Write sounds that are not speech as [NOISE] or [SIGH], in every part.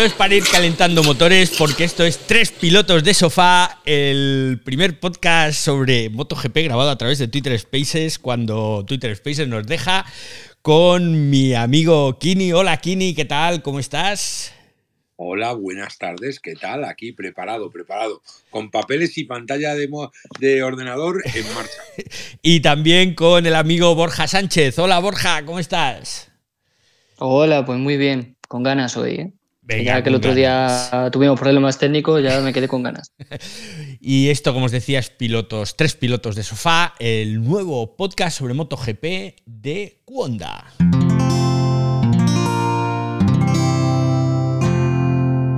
Esto es para ir calentando motores porque esto es Tres Pilotos de Sofá, el primer podcast sobre MotoGP grabado a través de Twitter Spaces cuando Twitter Spaces nos deja con mi amigo Kini. Hola Kini, ¿qué tal? ¿Cómo estás? Hola, buenas tardes, ¿qué tal? Aquí preparado, preparado, con papeles y pantalla de, de ordenador en marcha. [LAUGHS] y también con el amigo Borja Sánchez. Hola Borja, ¿cómo estás? Hola, pues muy bien, con ganas hoy. ¿eh? Ya que el otro día tuvimos problemas técnicos, ya me quedé con ganas. [LAUGHS] y esto, como os decía, es pilotos, tres pilotos de sofá, el nuevo podcast sobre MotoGP de Cuonda.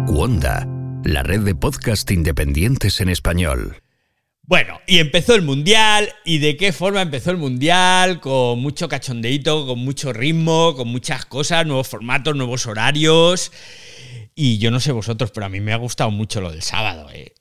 Cuonda, la red de podcast independientes en español. Bueno, y empezó el Mundial. ¿Y de qué forma empezó el Mundial? Con mucho cachondeito, con mucho ritmo, con muchas cosas, nuevos formatos, nuevos horarios. Y yo no sé vosotros, pero a mí me ha gustado mucho lo del sábado. ¿eh?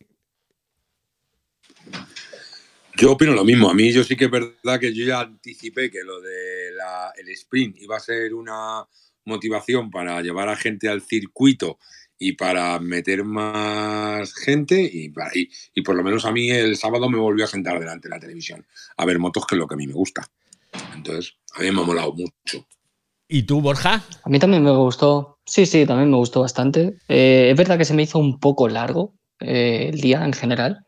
Yo opino lo mismo. A mí yo sí que es verdad que yo ya anticipé que lo del el sprint iba a ser una motivación para llevar a gente al circuito y para meter más gente y, y, por lo menos a mí el sábado me volvió a sentar delante de la televisión a ver motos que es lo que a mí me gusta. Entonces, a mí me ha molado mucho. ¿Y tú, Borja? A mí también me gustó. Sí, sí, también me gustó bastante. Eh, es verdad que se me hizo un poco largo eh, el día en general,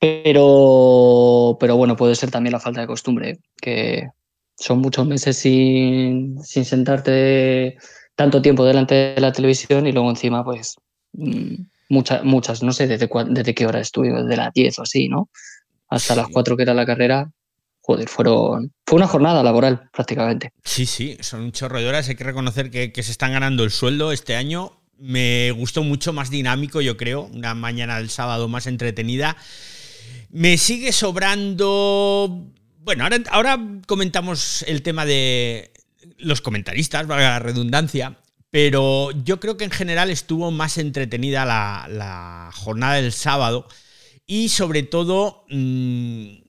pero, pero bueno, puede ser también la falta de costumbre, que son muchos meses sin, sin sentarte tanto tiempo delante de la televisión y luego encima, pues, mm, muchas, muchas, no sé desde, desde qué hora estuve, desde las 10 o así, ¿no? Hasta las 4 que era la carrera, joder, fueron, fue una jornada laboral prácticamente. Sí, sí, son un chorro de horas. Hay que reconocer que, se están ganando el sueldo este año. Me gustó mucho, más dinámico, yo creo. Una mañana del sábado más entretenida. Me sigue sobrando. Bueno, ahora, ahora comentamos el tema de los comentaristas, valga la redundancia. Pero yo creo que en general estuvo más entretenida la, jornada del sábado. Y sobre todo. Mm,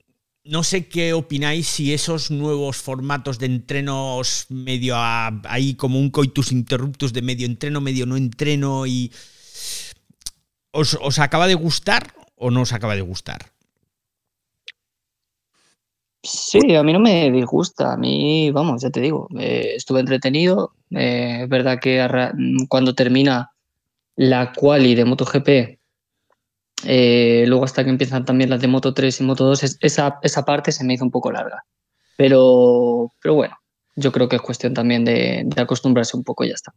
no sé qué opináis si esos nuevos formatos de entrenos medio ahí como un coitus interruptus de medio entreno, medio no entreno y ¿os, acaba de gustar o no os acaba de gustar? Sí, a mí no me disgusta. A mí, vamos, ya te digo, eh, estuve entretenido. Eh, es verdad que cuando termina la quali de MotoGP eh, luego hasta que empiezan también las de Moto 3 y Moto 2, esa, esa parte se me hizo un poco larga. Pero, pero bueno, yo creo que es cuestión también de, acostumbrarse un poco y ya está.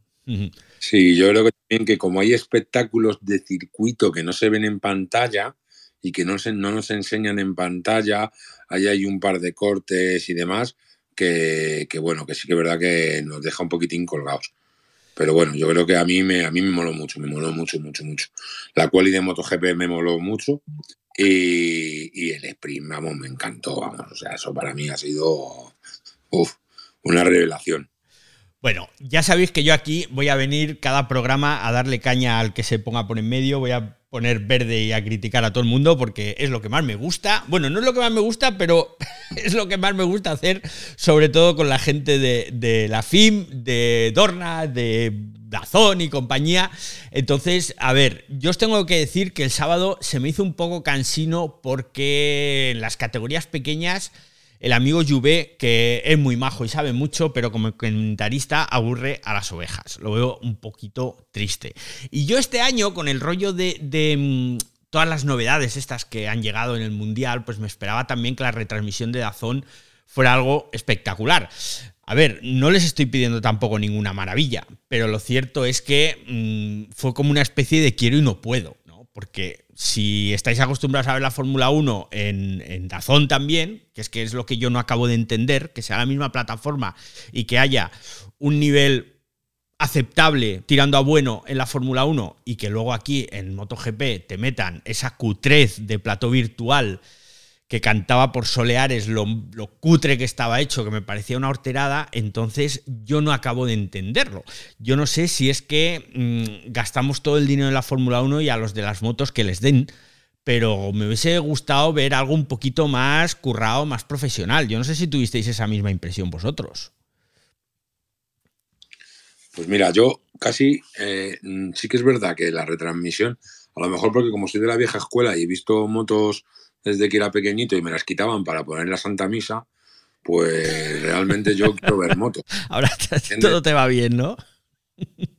Sí, yo creo que también que como hay espectáculos de circuito que no se ven en pantalla y que no, se, no nos enseñan en pantalla, ahí hay un par de cortes y demás, que, que bueno, que sí que es verdad que nos deja un poquitín colgados. Pero bueno, yo creo que a mí me, a mí me moló mucho, me moló mucho, mucho, mucho. La quali de MotoGP me moló mucho y, el sprint, vamos, me encantó, vamos. O sea, eso para mí ha sido una revelación. Bueno, ya sabéis que yo aquí voy a venir cada programa a darle caña al que se ponga por en medio, voy a poner verde y a criticar a todo el mundo porque es lo que más me gusta. Bueno, no es lo que más me gusta, pero [LAUGHS] es lo que más me gusta hacer, sobre todo con la gente de, la FIM, de Dorna, de Dazón y compañía. Entonces, a ver, yo os tengo que decir que el sábado se me hizo un poco cansino porque en las categorías pequeñas el amigo Juve, que es muy majo y sabe mucho, pero como comentarista aburre a las ovejas. Lo veo un poquito triste. Y yo este año, con el rollo de, mm, todas las novedades estas que han llegado en el Mundial, pues me esperaba también que la retransmisión de Dazón fuera algo espectacular. A ver, no les estoy pidiendo tampoco ninguna maravilla, pero lo cierto es que mm, fue como una especie de quiero y no puedo. Porque si estáis acostumbrados a ver la Fórmula 1 en, en, Dazón también, que es que es lo que yo no acabo de entender, que sea la misma plataforma y que haya un nivel aceptable tirando a bueno en la Fórmula 1 y que luego aquí en MotoGP te metan esa cutrez de plato virtual que cantaba por Soleares lo, cutre que estaba hecho, que me parecía una horterada, entonces yo no acabo de entenderlo. Yo no sé si es que mm, gastamos todo el dinero en la Fórmula 1 y a los de las motos que les den, pero me hubiese gustado ver algo un poquito más currado, más profesional. Yo no sé si tuvisteis esa misma impresión vosotros. Pues mira, yo casi eh, mm, sí que es verdad que la retransmisión, a lo mejor porque como soy de la vieja escuela y he visto motos desde que era pequeñito y me las quitaban para poner la Santa Misa, pues realmente yo [LAUGHS] quiero ver motos. Ahora [LAUGHS] todo te va bien, ¿no?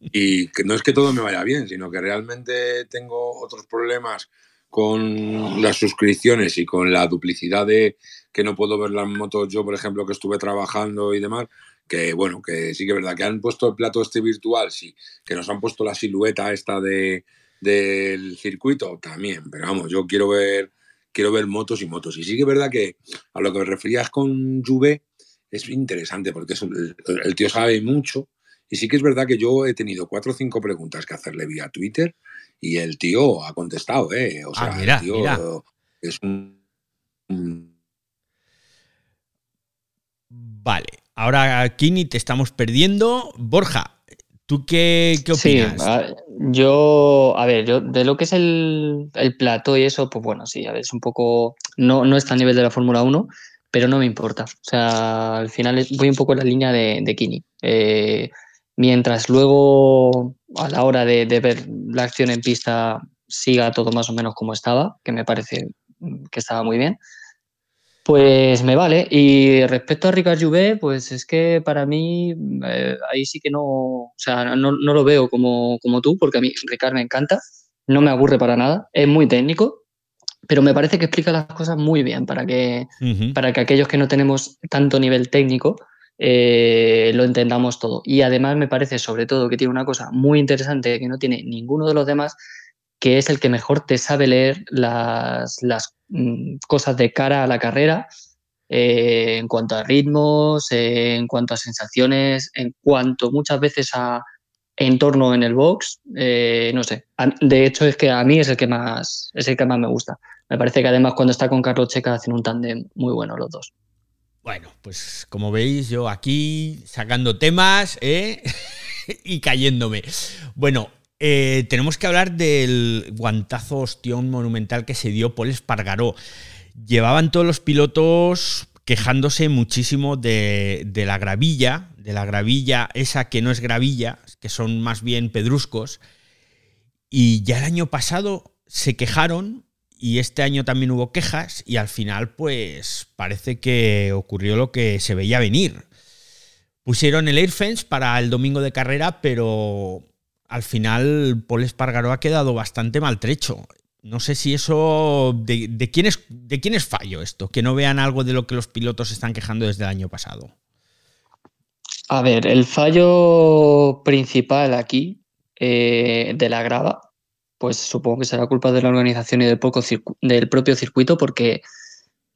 Y que no es que todo me vaya bien, sino que realmente tengo otros problemas con las suscripciones y con la duplicidad de que no puedo ver las motos yo, por ejemplo, que estuve trabajando y demás, que bueno, que sí que es verdad, que han puesto el plato este virtual, sí, que nos han puesto la silueta esta de, del circuito también, pero vamos, yo quiero ver quiero ver motos y motos. Y sí que es verdad que a lo que me referías con Juve es interesante porque el, tío sabe mucho. Y sí que es verdad que yo he tenido cuatro o cinco preguntas que hacerle vía Twitter y el tío ha contestado, ¿eh? O ah, sea, el tío es un... Vale, ahora aquí ni te estamos perdiendo. Borja, ¿Tú qué, qué opinas? Sí, yo, a ver, yo de lo que es el, el plato y eso, pues bueno, sí, a ver, es un poco, no, no está a nivel de la Fórmula 1, pero no me importa. O sea, al final voy un poco en la línea de, de Kini. Eh, mientras luego, a la hora de, de, ver la acción en pista, siga todo más o menos como estaba, que me parece que estaba muy bien. Pues me vale. Y respecto a Ricard Juvé, pues es que para mí eh, ahí sí que no, o sea, no, no, lo veo como, como tú, porque a mí Ricard me encanta, no me aburre para nada, es muy técnico, pero me parece que explica las cosas muy bien para que, uh -huh. para que aquellos que no tenemos tanto nivel técnico eh, lo entendamos todo. Y además me parece sobre todo que tiene una cosa muy interesante que no tiene ninguno de los demás, que es el que mejor te sabe leer las, mm, cosas de cara a la carrera, eh, en cuanto a ritmos, eh, en cuanto a sensaciones, en cuanto muchas veces a entorno en el box, eh, no sé. De hecho, es que a mí es el que más es el que más me gusta. Me parece que además cuando está con Carlos Checa hacen un tándem muy bueno los dos. Bueno, pues como veis, yo aquí sacando temas [LAUGHS] y cayéndome. Bueno, eh, tenemos que hablar del guantazo ostión monumental que se dio Paul Espargaró. Llevaban todos los pilotos quejándose muchísimo de, de, la gravilla, de la gravilla esa que no es gravilla, que son más bien pedruscos. Y ya el año pasado se quejaron y este año también hubo quejas y al final pues parece que ocurrió lo que se veía venir. Pusieron el Airfence para el domingo de carrera, pero al final Paul Espargaró ha quedado bastante maltrecho. No sé si eso. De, quién es, ¿De quién es fallo esto? Que no vean algo de lo que los pilotos están quejando desde el año pasado. A ver, el fallo principal aquí eh, de la grava, pues supongo que será culpa de la organización y del, poco del propio circuito, porque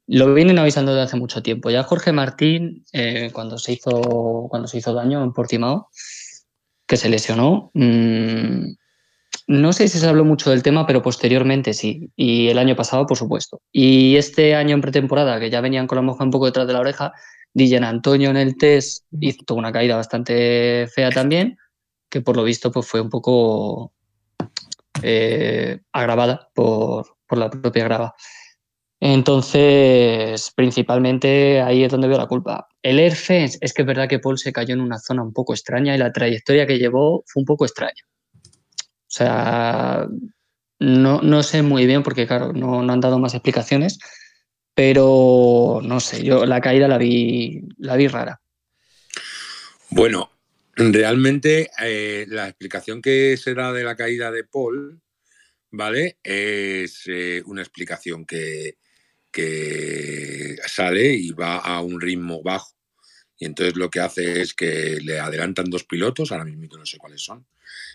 lo vienen avisando desde hace mucho tiempo. Ya Jorge Martín, eh, cuando, se hizo, cuando se hizo daño en Portimao, que se lesionó. Mmm, no sé si se habló mucho del tema, pero posteriormente sí. Y el año pasado, por supuesto. Y este año en pretemporada, que ya venían con la moja un poco detrás de la oreja, Dillen Antonio en el test hizo una caída bastante fea también, que por lo visto pues, fue un poco eh, agravada por, por la propia grava. Entonces, principalmente ahí es donde veo la culpa. El Air Fence, es que es verdad que Paul se cayó en una zona un poco extraña y la trayectoria que llevó fue un poco extraña. O sea, no, no sé muy bien porque, claro, no, no, han dado más explicaciones, pero no sé, yo la caída la vi, la vi rara. Bueno, realmente eh, la explicación que se da de la caída de Paul, ¿vale? Es eh, una explicación que, sale y va a un ritmo bajo. Y entonces lo que hace es que le adelantan dos pilotos, ahora mismo no sé cuáles son,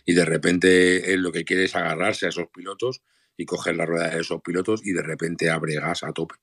y de repente él lo que quiere es agarrarse a esos pilotos y coger la rueda de esos pilotos y de repente abre gas a tope.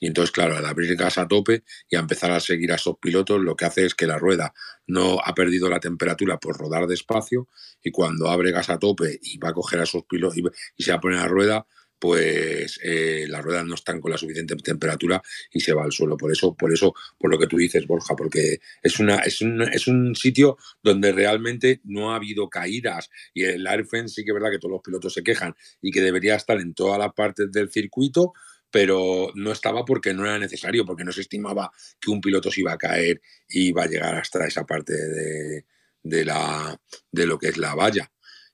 Y entonces, claro, al abrir gas a tope y a empezar a seguir a esos pilotos, lo que hace es que la rueda no ha perdido la temperatura por rodar despacio y cuando abre gas a tope y va a coger a esos pilotos y, y se va a poner la rueda, pues eh, las ruedas no están con la suficiente temperatura y se va al suelo. Por eso, por eso, por lo que tú dices, Borja, porque es una, es un, es un sitio donde realmente no ha habido caídas. Y el Airfence sí que es verdad que todos los pilotos se quejan y que debería estar en todas las partes del circuito, pero no estaba porque no era necesario, porque no se estimaba que un piloto se iba a caer y iba a llegar hasta esa parte de, de, la, de lo que es la valla.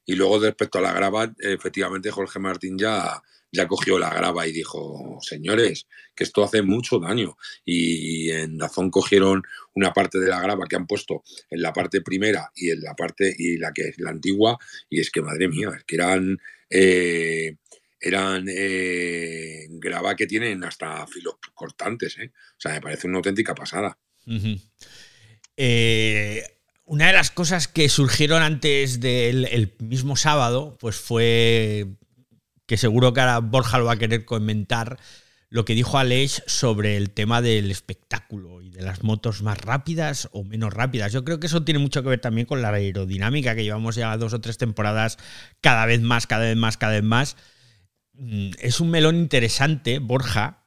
Y luego respecto a la grava, efectivamente Jorge Martín ya, ya cogió la grava y dijo, señores, que esto hace mucho daño. Y en Dazón cogieron una parte de la grava que han puesto en la parte primera y en la parte y la que es la antigua, y es que madre mía, es que eran eh, eran eh, grava que tienen hasta filos cortantes, ¿eh? O sea, me parece una auténtica pasada. Una de las cosas que surgieron antes del mismo sábado, pues fue que seguro que ahora Borja lo va a querer comentar, lo que dijo Aleix sobre el tema del espectáculo y de las motos más rápidas o menos rápidas. Yo creo que eso tiene mucho que ver también con la aerodinámica, que llevamos ya dos o tres temporadas cada vez más, cada vez más, cada vez más. Mm, es un melón interesante, Borja.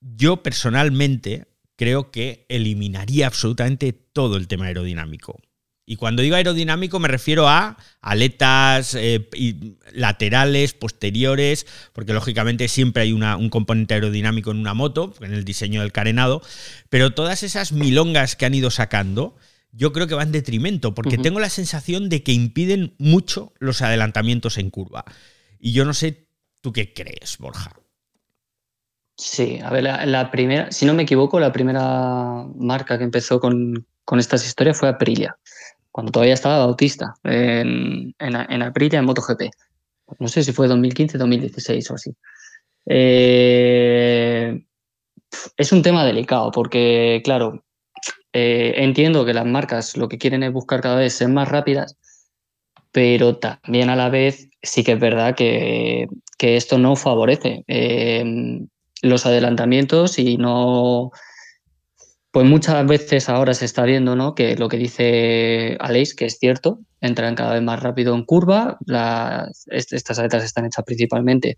Yo personalmente creo que eliminaría absolutamente todo el tema aerodinámico. Y cuando digo aerodinámico me refiero a aletas eh, laterales, posteriores, porque lógicamente siempre hay un componente aerodinámico en una moto, en el diseño del carenado, pero todas esas milongas que han ido sacando, yo creo que van en detrimento, porque tengo la sensación de que impiden mucho los adelantamientos en curva. Y yo no sé, ¿tú qué crees, Borja? Sí, a ver, la, primera, si no me equivoco, la primera marca que empezó con, con estas historias fue Aprilia cuando todavía estaba Bautista, en, en, Aprilia en MotoGP. No sé si fue 2015, 2016 o así. Eh, es un tema delicado porque, claro, eh, entiendo que las marcas lo que quieren es buscar cada vez ser más rápidas, pero también a la vez sí que es verdad que, esto no favorece eh, los adelantamientos y no, pues muchas veces ahora se está viendo ¿no? que lo que dice Aleix, que es cierto, entran cada vez más rápido en curva. estas aletas están hechas principalmente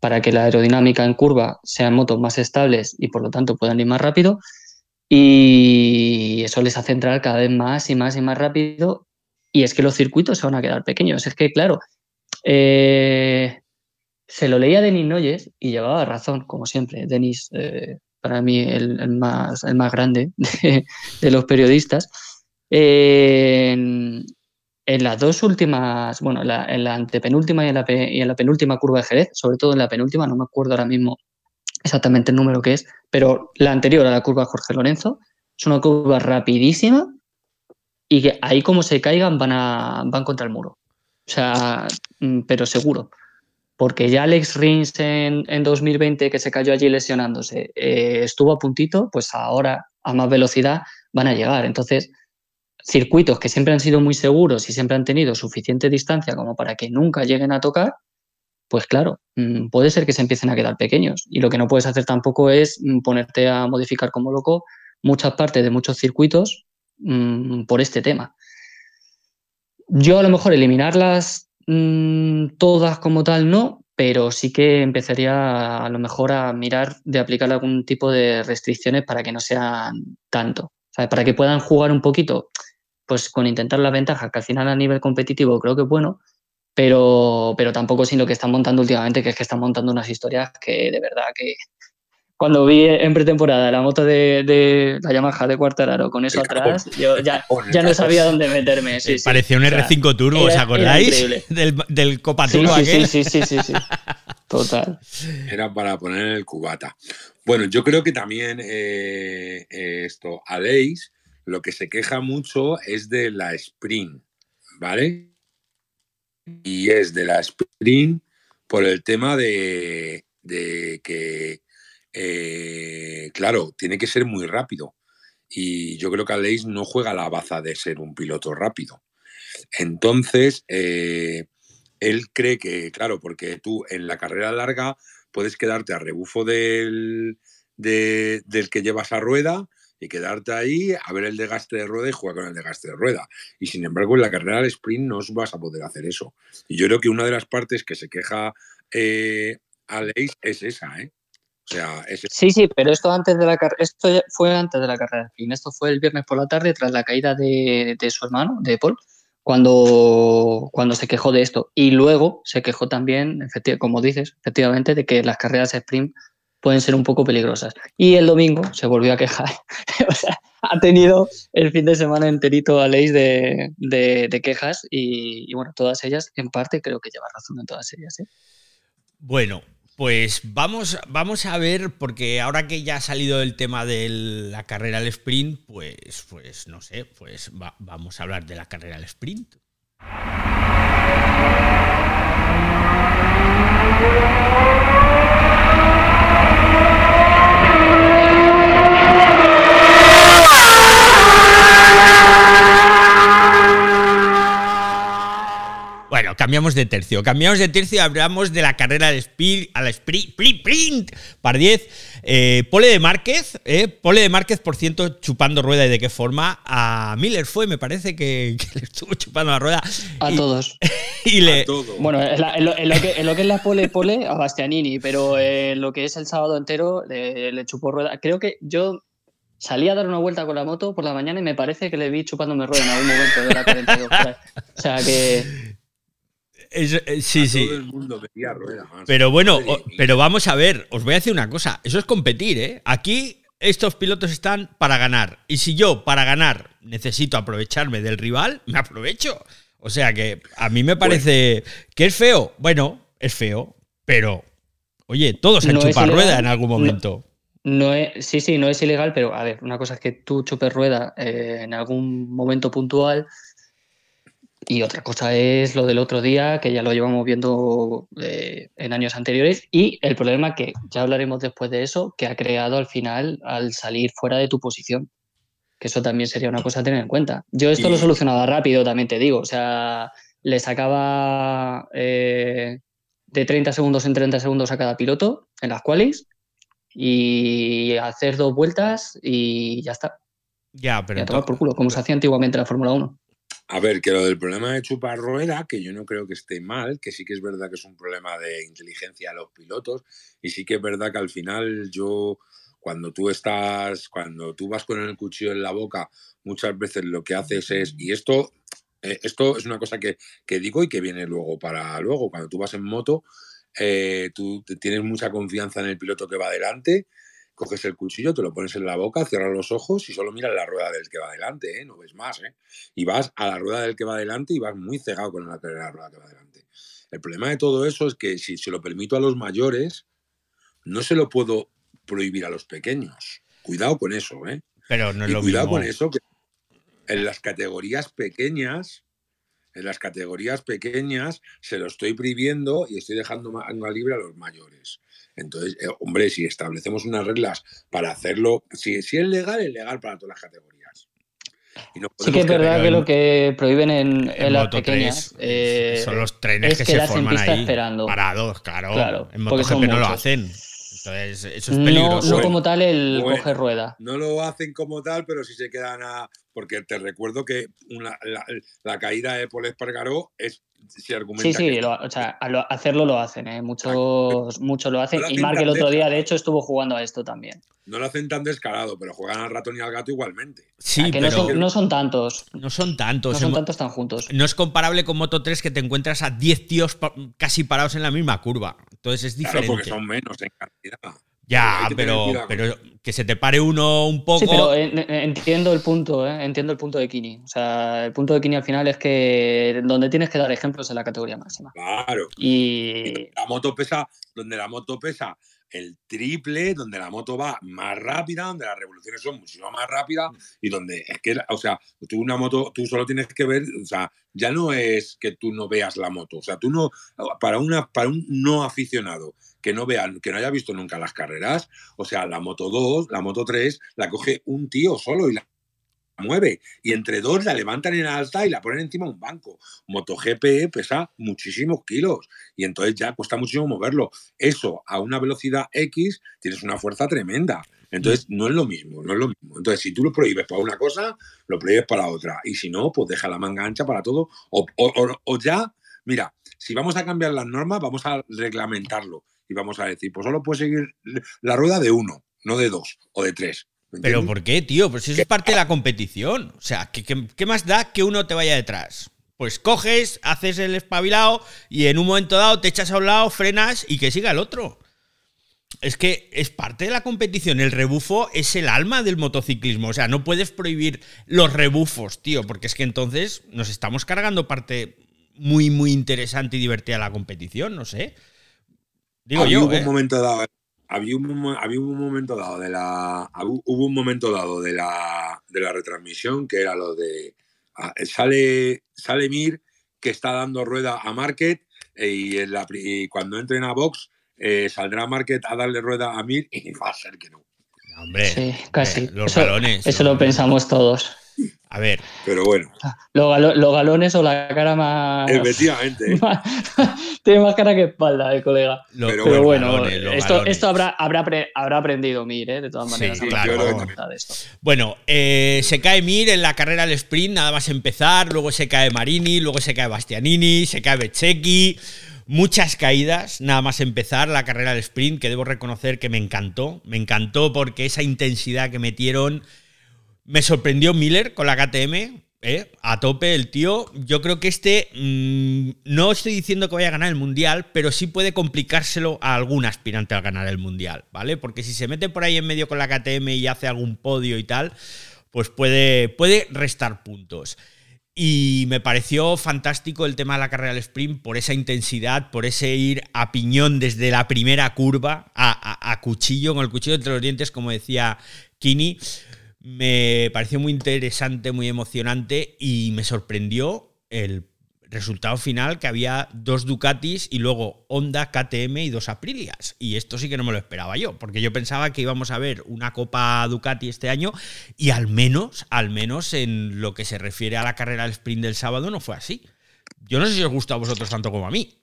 para que la aerodinámica en curva sean motos más estables y por lo tanto puedan ir más rápido. Y eso les hace entrar cada vez más y más y más rápido. Y es que los circuitos se van a quedar pequeños. Es que, claro, eh, se lo leía Denis Noyes y llevaba razón, como siempre. Denis, eh, para mí el, más, el más grande de, los periodistas. en, las dos últimas, bueno, en la, antepenúltima y en la, y en la penúltima curva de Jerez, sobre todo en la penúltima, no me acuerdo ahora mismo exactamente el número que es, pero la anterior a la curva Jorge Lorenzo, es una curva rapidísima y que ahí como se caigan van, a, van contra el muro. O sea, mm, pero seguro porque ya Alex Rins en, 2020, que se cayó allí lesionándose, eh, estuvo a puntito, pues ahora a más velocidad van a llegar. Entonces, circuitos que siempre han sido muy seguros y siempre han tenido suficiente distancia como para que nunca lleguen a tocar, pues claro, mm, puede ser que se empiecen a quedar pequeños. Y lo que no puedes hacer tampoco es mm, ponerte a modificar como loco muchas partes de muchos circuitos mm, por este tema. Yo a lo mejor eliminarlas Mm, todas como tal no, pero sí que empezaría a, lo mejor a mirar de aplicar algún tipo de restricciones para que no sean tanto, para que puedan jugar un poquito, pues con intentar la ventaja, que al final a nivel competitivo creo que es bueno, pero, pero tampoco sin lo que están montando últimamente, que es que están montando unas historias que de verdad que, cuando vi en pretemporada la moto de, la Yamaha de Cuartararo con eso atrás, yo ya, no sabía dónde meterme. Sí, Parecía un R5 Turbo, ¿os acordáis? del, del Copa Turbo sí, Sí, sí, sí, sí, Total. Era para poner en el cubata. Bueno, yo creo que también eh, eh, esto, Aleix, lo que se queja mucho es de la Sprint, ¿vale? Y es de la Sprint por el tema de, de que eh, claro, tiene que ser muy rápido. Y yo creo que Aleix no juega la baza de ser un piloto rápido. Entonces, eh, él cree que, claro, porque tú en la carrera larga puedes quedarte a rebufo del, del que llevas a rueda y quedarte ahí a ver el desgaste de rueda y jugar con el desgaste de rueda. Y sin embargo, en la carrera del sprint no vas a poder hacer eso. Y yo creo que una de las partes que se queja eh, Aleix es esa, ¿eh? Sí, sí, pero esto antes de la esto fue antes de la carrera. Y esto fue el viernes por la tarde tras la caída de, su hermano, de Paul, cuando, cuando se quejó de esto. Y luego se quejó también, como dices, efectivamente, de que las carreras sprint pueden ser un poco peligrosas. Y el domingo se volvió a quejar. [LAUGHS] o sea, ha tenido el fin de semana enterito a ley de, de, quejas y, y, bueno, todas ellas, en parte, creo que lleva razón en todas ellas. ¿eh? Bueno, pues vamos, vamos a ver, porque ahora que ya ha salido el tema de la carrera al sprint, pues, pues no sé, pues vamos a hablar de la carrera al sprint. Bueno, cambiamos de tercio. Cambiamos de tercio y hablamos de la carrera de speed, a la sprint, sprint, par 10. Eh, pole de Márquez, eh, pole de Márquez, por ciento, chupando rueda y de qué forma. A Miller fue, me parece que, [LAUGHS] le estuvo chupando la rueda. A todos. [LAUGHS] Y le, Bueno, en, lo, que, es la pole pole, a Bastianini, pero en lo que es el sábado entero le, chupó rueda. Creo que yo salí a dar una vuelta con la moto por la mañana y me parece que le vi chupándome rueda en algún momento de la 42. o sea que eh, sí, sí. Pero bueno, pero vamos a ver, os voy a decir una cosa, eso es competir, ¿eh? Aquí estos pilotos están para ganar. Y si yo para ganar necesito aprovecharme del rival, [LAUGHS] me aprovecho. O sea que a mí me parece que es feo. Bueno, es feo, pero oye, todos han chupado rueda en algún momento. No, es, sí, sí, no es ilegal, pero a ver, una cosa es que tú chupes rueda eh, en algún momento puntual y otra cosa es lo del otro día, que ya lo llevamos viendo eh, en años anteriores, y el problema que ya hablaremos después de eso, que ha creado al final al salir fuera de tu posición. Que eso también sería una cosa a tener en cuenta. Yo esto lo solucionaba rápido, también te digo. O sea, le sacaba eh, de 30 segundos en 30 segundos a cada piloto en las cuales y hacer dos vueltas y ya está. Ya, pero. por culo, como se hacía antiguamente en la Fórmula 1. A ver, que lo del problema de chupar rueda, que yo no creo que esté mal, que sí que es verdad que es un problema de inteligencia de los pilotos, y sí que es verdad que al final yo, cuando tú estás, cuando tú vas con el cuchillo en la boca, muchas veces lo que haces es, y esto, eh, esto es una cosa que, que, digo y que viene luego para luego, cuando tú vas en moto, eh, tú tienes mucha confianza en el piloto que va adelante, coges el cuchillo, te lo pones en la boca, cierras los ojos y solo miras la rueda del que va adelante, ¿eh? no ves más. ¿eh? Y vas a la rueda del que va adelante y vas muy cegado con la, la rueda que va adelante. El problema de todo eso es que si se lo permito a los mayores, no se lo puedo prohibir a los pequeños. Cuidado con eso, ¿eh? Pero no es lo cuidado con eso, que en las categorías pequeñas, en las categorías pequeñas se lo estoy prohibiendo y estoy dejando más libre a los mayores. Entonces, eh, hombre, si establecemos unas reglas para hacerlo, si, si es legal, es legal para todas las categorías. sí que es verdad que lo que prohíben en, las pequeñas eh, son los trenes que, se forman ahí esperando. parados, claro. claro en MotoGP no lo hacen. Entonces, eso es peligroso. No, como tal el coge rueda. No lo hacen como tal, pero si se quedan a. Porque te recuerdo que la, caída de Paul Espargaró es Sí, sí, o sea, hacerlo lo hacen, ¿eh? muchos, muchos lo hacen. y Mark el otro día, de hecho, estuvo jugando a esto también. No lo hacen tan descarado, pero juegan al ratón y al gato igualmente. Sí, que no, son, no, son, tantos. No son tantos. No son tantos tan juntos. No es comparable con Moto 3 que te encuentras a 10 tíos casi parados en la misma curva. Entonces es diferente. Claro, porque son menos en cantidad. Ya, pero, pero que se te pare uno un poco. Sí, pero entiendo el punto, ¿eh? entiendo el punto de Kini. O sea, el punto de Kini al final es que donde tienes que dar ejemplos en la categoría máxima. Claro. Y la moto pesa, donde la moto pesa el triple, donde la moto va más rápida, donde las revoluciones son muchísimo más rápidas y donde es que, o sea, tú una moto, tú solo tienes que ver, o sea, ya no es que tú no veas la moto, o sea, tú no, para, una, para un no aficionado que no vean, que no haya visto nunca las carreras, o sea, la moto 2, la moto 3, la coge un tío solo y la mueve y entre dos la levantan en alta y la ponen encima de un banco. MotoGP pesa muchísimos kilos y entonces ya cuesta muchísimo moverlo. Eso a una velocidad X tienes una fuerza tremenda. Entonces no es lo mismo, no es lo mismo. Entonces si tú lo prohíbes para una cosa, lo prohíbes para otra. Y si no, pues deja la manga ancha para todo. O, o ya, mira, si vamos a cambiar las normas, vamos a reglamentarlo y vamos a decir, pues solo puede seguir la rueda de uno, no de dos o de tres. ¿Pero por qué, tío? Pues eso es parte de la competición. O sea, ¿qué, más da que uno te vaya detrás? Pues coges, haces el espabilado y en un momento dado te echas a un lado, frenas y que siga el otro. es que es parte de la competición. El rebufo es el alma del motociclismo. O sea, no puedes prohibir los rebufos, tío, porque es que entonces nos estamos cargando parte muy, muy interesante y divertida de la competición, no sé. Digo yo. un momento dado, había un, había un momento dado de la. Hubo un momento dado de la, de la retransmisión que era lo de. Ah, sale, sale Mir que está dando rueda a Market eh, y, en la, y cuando entren a Box eh, saldrá Market a darle rueda a Mir y [LAUGHS] va a ser que no. Hombre, sí, casi. Eh, los galones. Eso lo pensamos todos. A ver. Pero bueno. Los, galones o la cara más. Efectivamente. [LAUGHS] tiene más cara que espalda el colega. Pero, bueno, esto, esto habrá, habrá, habrá aprendido Mir, ¿eh? de todas maneras. Sí, claro. Bueno, eh, se cae Mir en la carrera al sprint, nada más empezar. Luego se cae Marini, luego se cae Bastianini, se cae Bececchi muchas caídas, nada más empezar la carrera del sprint, que debo reconocer que me encantó. Me encantó porque esa intensidad que metieron. Me sorprendió Miller con la KTM. ¿eh? A tope el tío. Yo creo que este. Mm, no estoy diciendo que vaya a ganar el mundial, pero sí puede complicárselo a algún aspirante a ganar el mundial, ¿vale? Porque si se mete por ahí en medio con la KTM y hace algún podio y tal, pues puede, puede restar puntos. Y me pareció fantástico el tema de la carrera del sprint por esa intensidad, por ese ir a piñón desde la primera curva, a, cuchillo, con el cuchillo entre los dientes, como decía Kini. Me pareció muy interesante, muy emocionante y me sorprendió el resultado final que había dos Ducatis y luego Honda, KTM y dos Aprilias. Y esto sí que no me lo esperaba yo, porque yo pensaba que íbamos a ver una Copa Ducati este año y al menos, al menos en lo que se refiere a la carrera del sprint del sábado no fue así. Yo no sé si os gusta a vosotros tanto como a mí.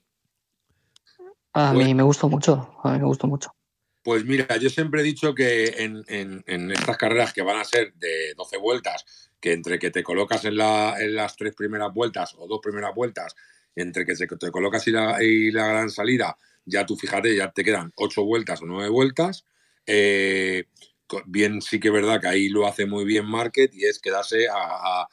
A mí me gustó mucho, a mí me gustó mucho. Pues mira, yo siempre he dicho que en, en estas carreras que van a ser de 12 vueltas, que entre que te colocas en, las tres primeras vueltas o dos primeras vueltas, entre que te colocas y la, gran salida, ya tú fíjate, ya te quedan ocho vueltas o nueve vueltas. Eh, bien, sí que es verdad que ahí lo hace muy bien Market y es quedarse a,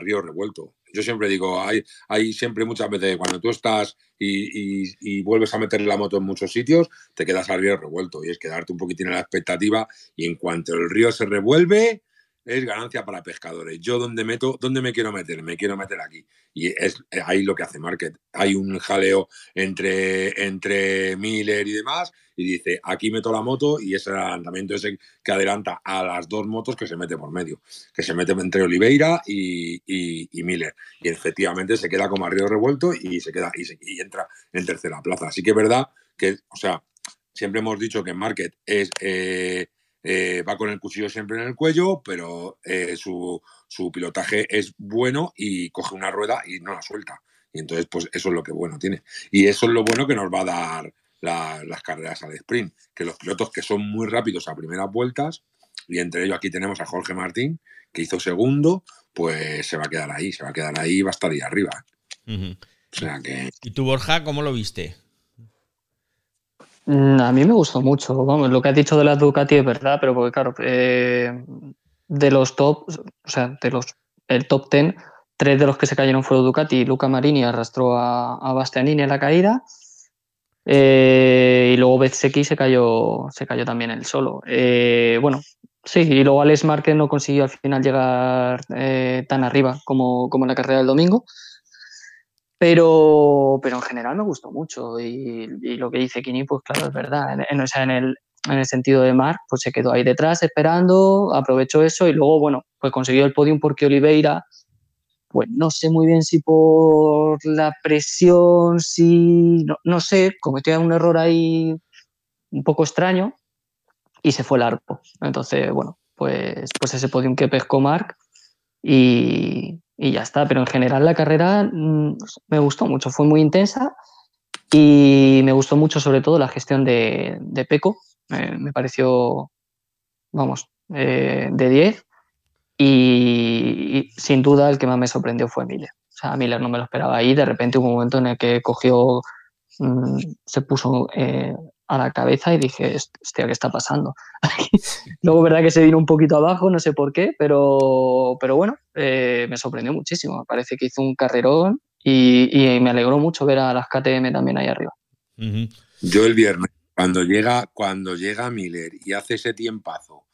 río revuelto. Yo siempre digo, hay, hay siempre muchas veces cuando tú estás y, vuelves a meter la moto en muchos sitios, te quedas a río revuelto y es quedarte un poquitín en la expectativa y en cuanto el río se revuelve, es ganancia para pescadores. Yo donde meto, ¿dónde me quiero meter? Me quiero meter aquí. Y es ahí lo que hace Market. Hay un jaleo entre, entre Miller y demás, y dice, aquí meto la moto, y ese adelantamiento ese que adelanta a las dos motos que se mete por medio, que se mete entre Oliveira y, Miller. Y efectivamente se queda como a río revuelto y se queda y, entra en tercera plaza. Así que es verdad que, o sea, siempre hemos dicho que Market es eh, eh, va con el cuchillo siempre en el cuello, pero eh, su, pilotaje es bueno y coge una rueda y no la suelta. Y entonces, pues eso es lo que bueno tiene. Y eso es lo bueno que nos va a dar las carreras al sprint, que los pilotos que son muy rápidos a primeras vueltas, y entre ellos aquí tenemos a Jorge Martín, que hizo segundo, pues se va a quedar ahí, se va a quedar ahí y va a estar ahí arriba. O sea que... ¿Y tú, Borja, cómo lo viste? Mm, a mí me gustó mucho. Vamos, lo que has dicho de la Ducati es verdad, pero porque, claro, eh, de los top, o sea, de los el top ten, tres de los que se cayeron fueron Ducati. Luca Marini arrastró a, Bastianini en la caída. Eh, y luego Bezzecchi se cayó, se cayó también él solo. Eh, bueno, sí, y luego Alex Márquez no consiguió al final llegar tan arriba como, como en la carrera del domingo. Pero, pero en general me gustó mucho y, lo que dice Kini, pues claro, es verdad. En, el, en el sentido de Marc, pues se quedó ahí detrás esperando, aprovechó eso y luego, bueno, pues consiguió el podium porque Oliveira, pues no sé muy bien si por la presión, si, no, no sé, cometió un error ahí un poco extraño y se fue largo. Entonces, bueno, pues, pues ese podium que pescó Marc y, y ya está. Pero en general la carrera mm, me gustó mucho, fue muy intensa y me gustó mucho sobre todo la gestión de, de Peco. me pareció, vamos, eh, de 10 y, sin duda el que más me sorprendió fue Miller. O sea, Miller no me lo esperaba ahí, de repente hubo un momento en el que cogió, mm, se puso eh, a la cabeza y dije, hostia, ¿qué está pasando? [LAUGHS] Luego, verdad que se vino un poquito abajo, no sé por qué, pero, pero bueno, eh, me sorprendió muchísimo. Me parece que hizo un carrerón y, me alegró mucho ver a las KTM también ahí arriba. Yo el viernes, Cuando llega, cuando llega Miller y hace ese tiempazo,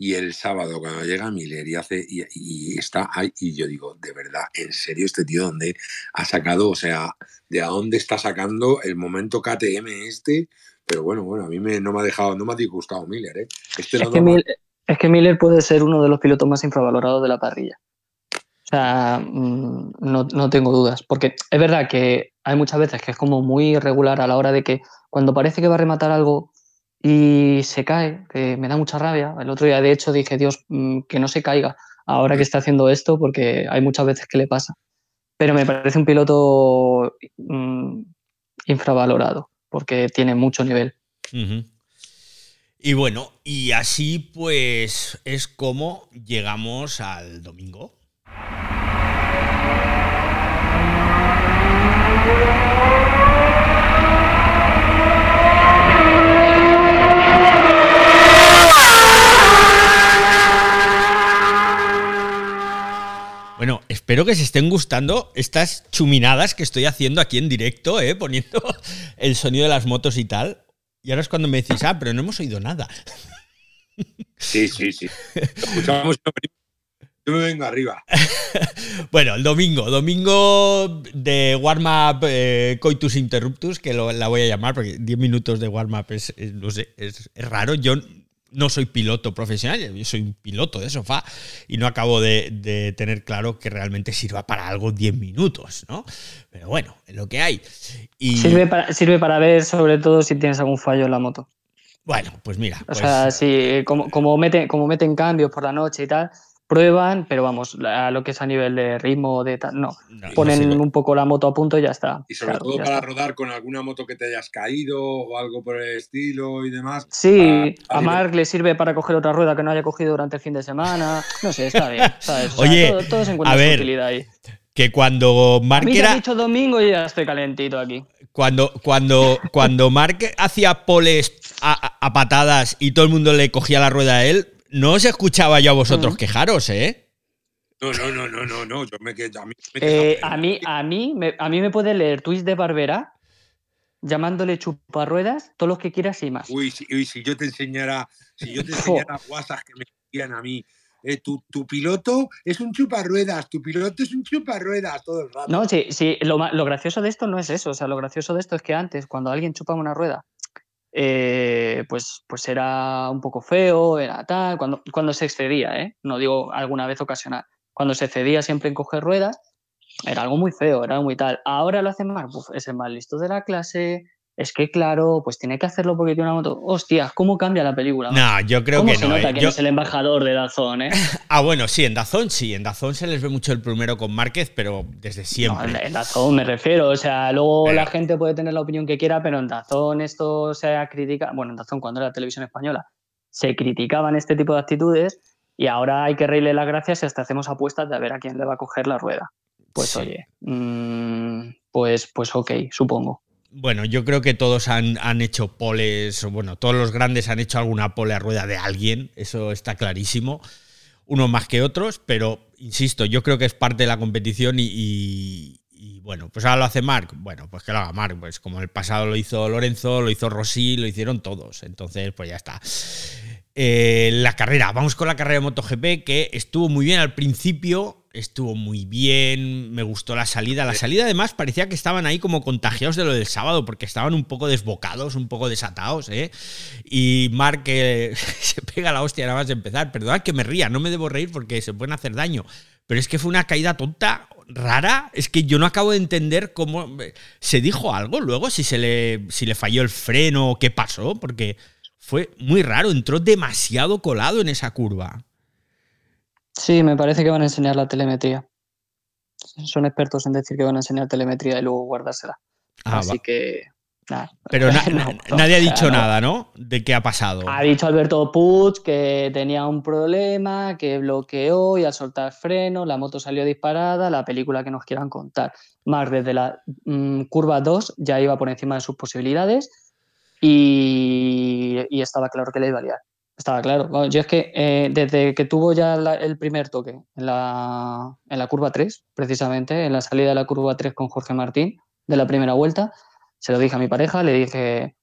y el sábado cuando llega Miller y hace y, está ahí, y yo digo, de verdad, en serio, este tío, ¿dónde ha sacado? O sea, ¿de a dónde está sacando el momento KTM este? Pero bueno, bueno, a mí me, no me ha dejado, no me ha disgustado Miller, ¿eh? Este es, que Miller, es que Miller puede ser uno de los pilotos más infravalorados de la parrilla. O sea, mm, no, no, tengo dudas. Porque es verdad que hay muchas veces que es como muy irregular a la hora de que cuando parece que va a rematar algo y se cae, que me da mucha rabia. El otro día, de hecho, dije, Dios, mm, que no se caiga ahora que está haciendo esto, porque hay muchas veces que le pasa. Pero me parece un piloto mm, infravalorado, porque tiene mucho nivel. Y bueno, y así pues es como llegamos al domingo. Bueno, espero que se estén gustando estas chuminadas que estoy haciendo aquí en directo, ¿eh? poniendo [LAUGHS] el sonido de las motos y tal. Y ahora es cuando me decís, ah, pero no hemos oído nada. Sí, sí, sí. escuchamos yo me vengo arriba. [LAUGHS] bueno, el domingo, domingo de warm-up eh, Coitus Interruptus, que la voy a llamar porque 10 minutos de warm-up es, no sé, es, es, raro. Yo no soy piloto profesional, yo soy un piloto de sofá y no acabo de, tener claro que realmente sirva para algo 10 minutos, ¿no? Pero bueno, es lo que hay. Y... Sirve, para, sirve para ver sobre todo si tienes algún fallo en la moto. Bueno, pues mira. O sea, pues si como, como, meten, como meten cambios por la noche y tal, prueban, pero vamos, a lo que es a nivel de ritmo, de tal, no. Ponen un poco la moto a punto y ya está. Y sobre todo para rodar con alguna moto que te hayas caído o algo por el estilo y demás. Sí, a Mark le sirve para coger otra rueda que no haya cogido durante el fin de semana. No sé, está bien. Oye, todo, se encuentra ver, utilidad ahí. Que cuando Mark a era... dicho domingo y ya estoy calentito aquí. Cuando, cuando, cuando Mark hacía poles a, a, patadas y todo el mundo le cogía la rueda a él, no os escuchaba yo a vosotros mm. quejaros, ¿eh? No, no, no, no, no, no. Yo me, a mí, me eh, a, mí, a, mí, me, a mí me puede leer tweets de Barbera llamándole chuparruedas, todos los que quieras y más. Uy, si, uy, si yo te enseñara, si yo te [LAUGHS] enseñara WhatsApp que me decían a mí, eh, tu, tu, piloto es un chuparruedas, tu piloto es un chuparruedas todo el rato. No, sí, sí, lo, lo, gracioso de esto no es eso, o sea, lo gracioso de esto es que antes, cuando alguien chupaba una rueda eh, pues, pues era un poco feo, era tal, cuando, cuando se excedía, ¿eh? no digo alguna vez ocasional, cuando se cedía siempre en coger ruedas, era algo muy feo, era muy tal. Ahora lo hacen más, es el más listo de la clase, es que claro, pues tiene que hacerlo porque tiene una moto. Hostia, ¿cómo cambia la película? No, yo creo que se no. Nota eh? que es el embajador de Dazón, ¿eh? [LAUGHS] ah, bueno, sí, en Dazón sí. En Dazón se les ve mucho el primero con Márquez, pero desde siempre. No, en Dazón me refiero. O sea, luego la gente puede tener la opinión que quiera, pero en Dazón esto se ha criticado. Bueno, en Dazón, cuando era televisión española, se criticaban este tipo de actitudes y ahora hay que reírle las gracias y hasta hacemos apuestas de a ver a quién le va a coger la rueda. Pues oye, mm, pues, pues ok, supongo. Bueno, yo creo que todos han, hecho poles, bueno, todos los grandes han hecho alguna pole a rueda de alguien, eso está clarísimo, unos más que otros, pero insisto, yo creo que es parte de la competición y, bueno, pues ahora lo hace Mark, bueno, pues que lo haga Mark, pues como el pasado lo hizo Lorenzo, lo hizo Rossi, lo hicieron todos, entonces pues ya está. Eh, la carrera, vamos con la carrera de MotoGP que estuvo muy bien al principio, estuvo muy bien, me gustó la salida. La salida además parecía que estaban ahí como contagiados de lo del sábado, porque estaban un poco desbocados, un poco desatados, ¿eh? Y Mark [LAUGHS] se pega la hostia nada más de empezar. Perdona que me ría, no me debo reír porque se pueden hacer daño. Pero es que fue una caída tonta, rara. Es que yo no acabo de entender cómo... ¿Se dijo algo luego? Si, se le, si le falló el freno o qué pasó, porque fue muy raro, entró demasiado colado en esa curva. Sí, me parece que van a enseñar la telemetría. Son expertos en decir que van a enseñar telemetría y luego guardársela. Ah, Así que. Nada. Pero [LAUGHS] nadie ha dicho nada, ¿no? De qué ha pasado. Ha dicho Alberto Puig que tenía un problema, que bloqueó y al soltar freno la moto salió disparada, la película que nos quieran contar. Más desde la mm, curva 2 ya iba por encima de sus posibilidades y, y estaba claro que le iba a liar. Estaba claro. yo es que eh, desde que tuvo ya el primer toque en la, en la curva 3, precisamente, en la salida de la curva 3 con Jorge Martín, de la primera vuelta, se lo dije a mi pareja, le dije,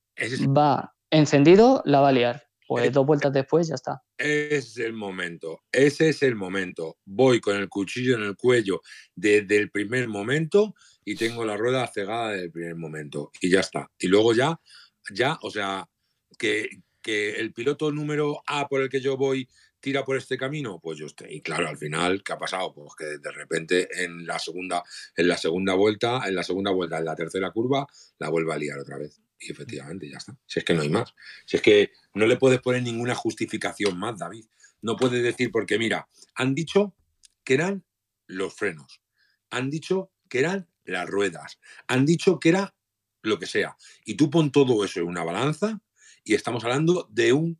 va encendido, la va a liar. Pues dos vueltas después ya está. Es el momento, ese es el momento. Voy con el cuchillo en el cuello desde el primer momento y tengo la rueda cegada desde el primer momento. Y ya está. Y luego ya, ya, o sea, que, que el piloto número A por el que yo voy tira por este camino, pues yo estoy. Y claro, al final, ¿qué ha pasado? Pues que de repente en la segunda, en la segunda vuelta, en la segunda vuelta, en la tercera curva, la vuelve a liar otra vez. Y efectivamente, ya está. Si es que no hay más. Si es que no le puedes poner ninguna justificación más, David. No puedes decir, porque mira, han dicho que eran los frenos. Han dicho que eran las ruedas. Han dicho que era lo que sea. Y tú pon todo eso en una balanza y estamos hablando de un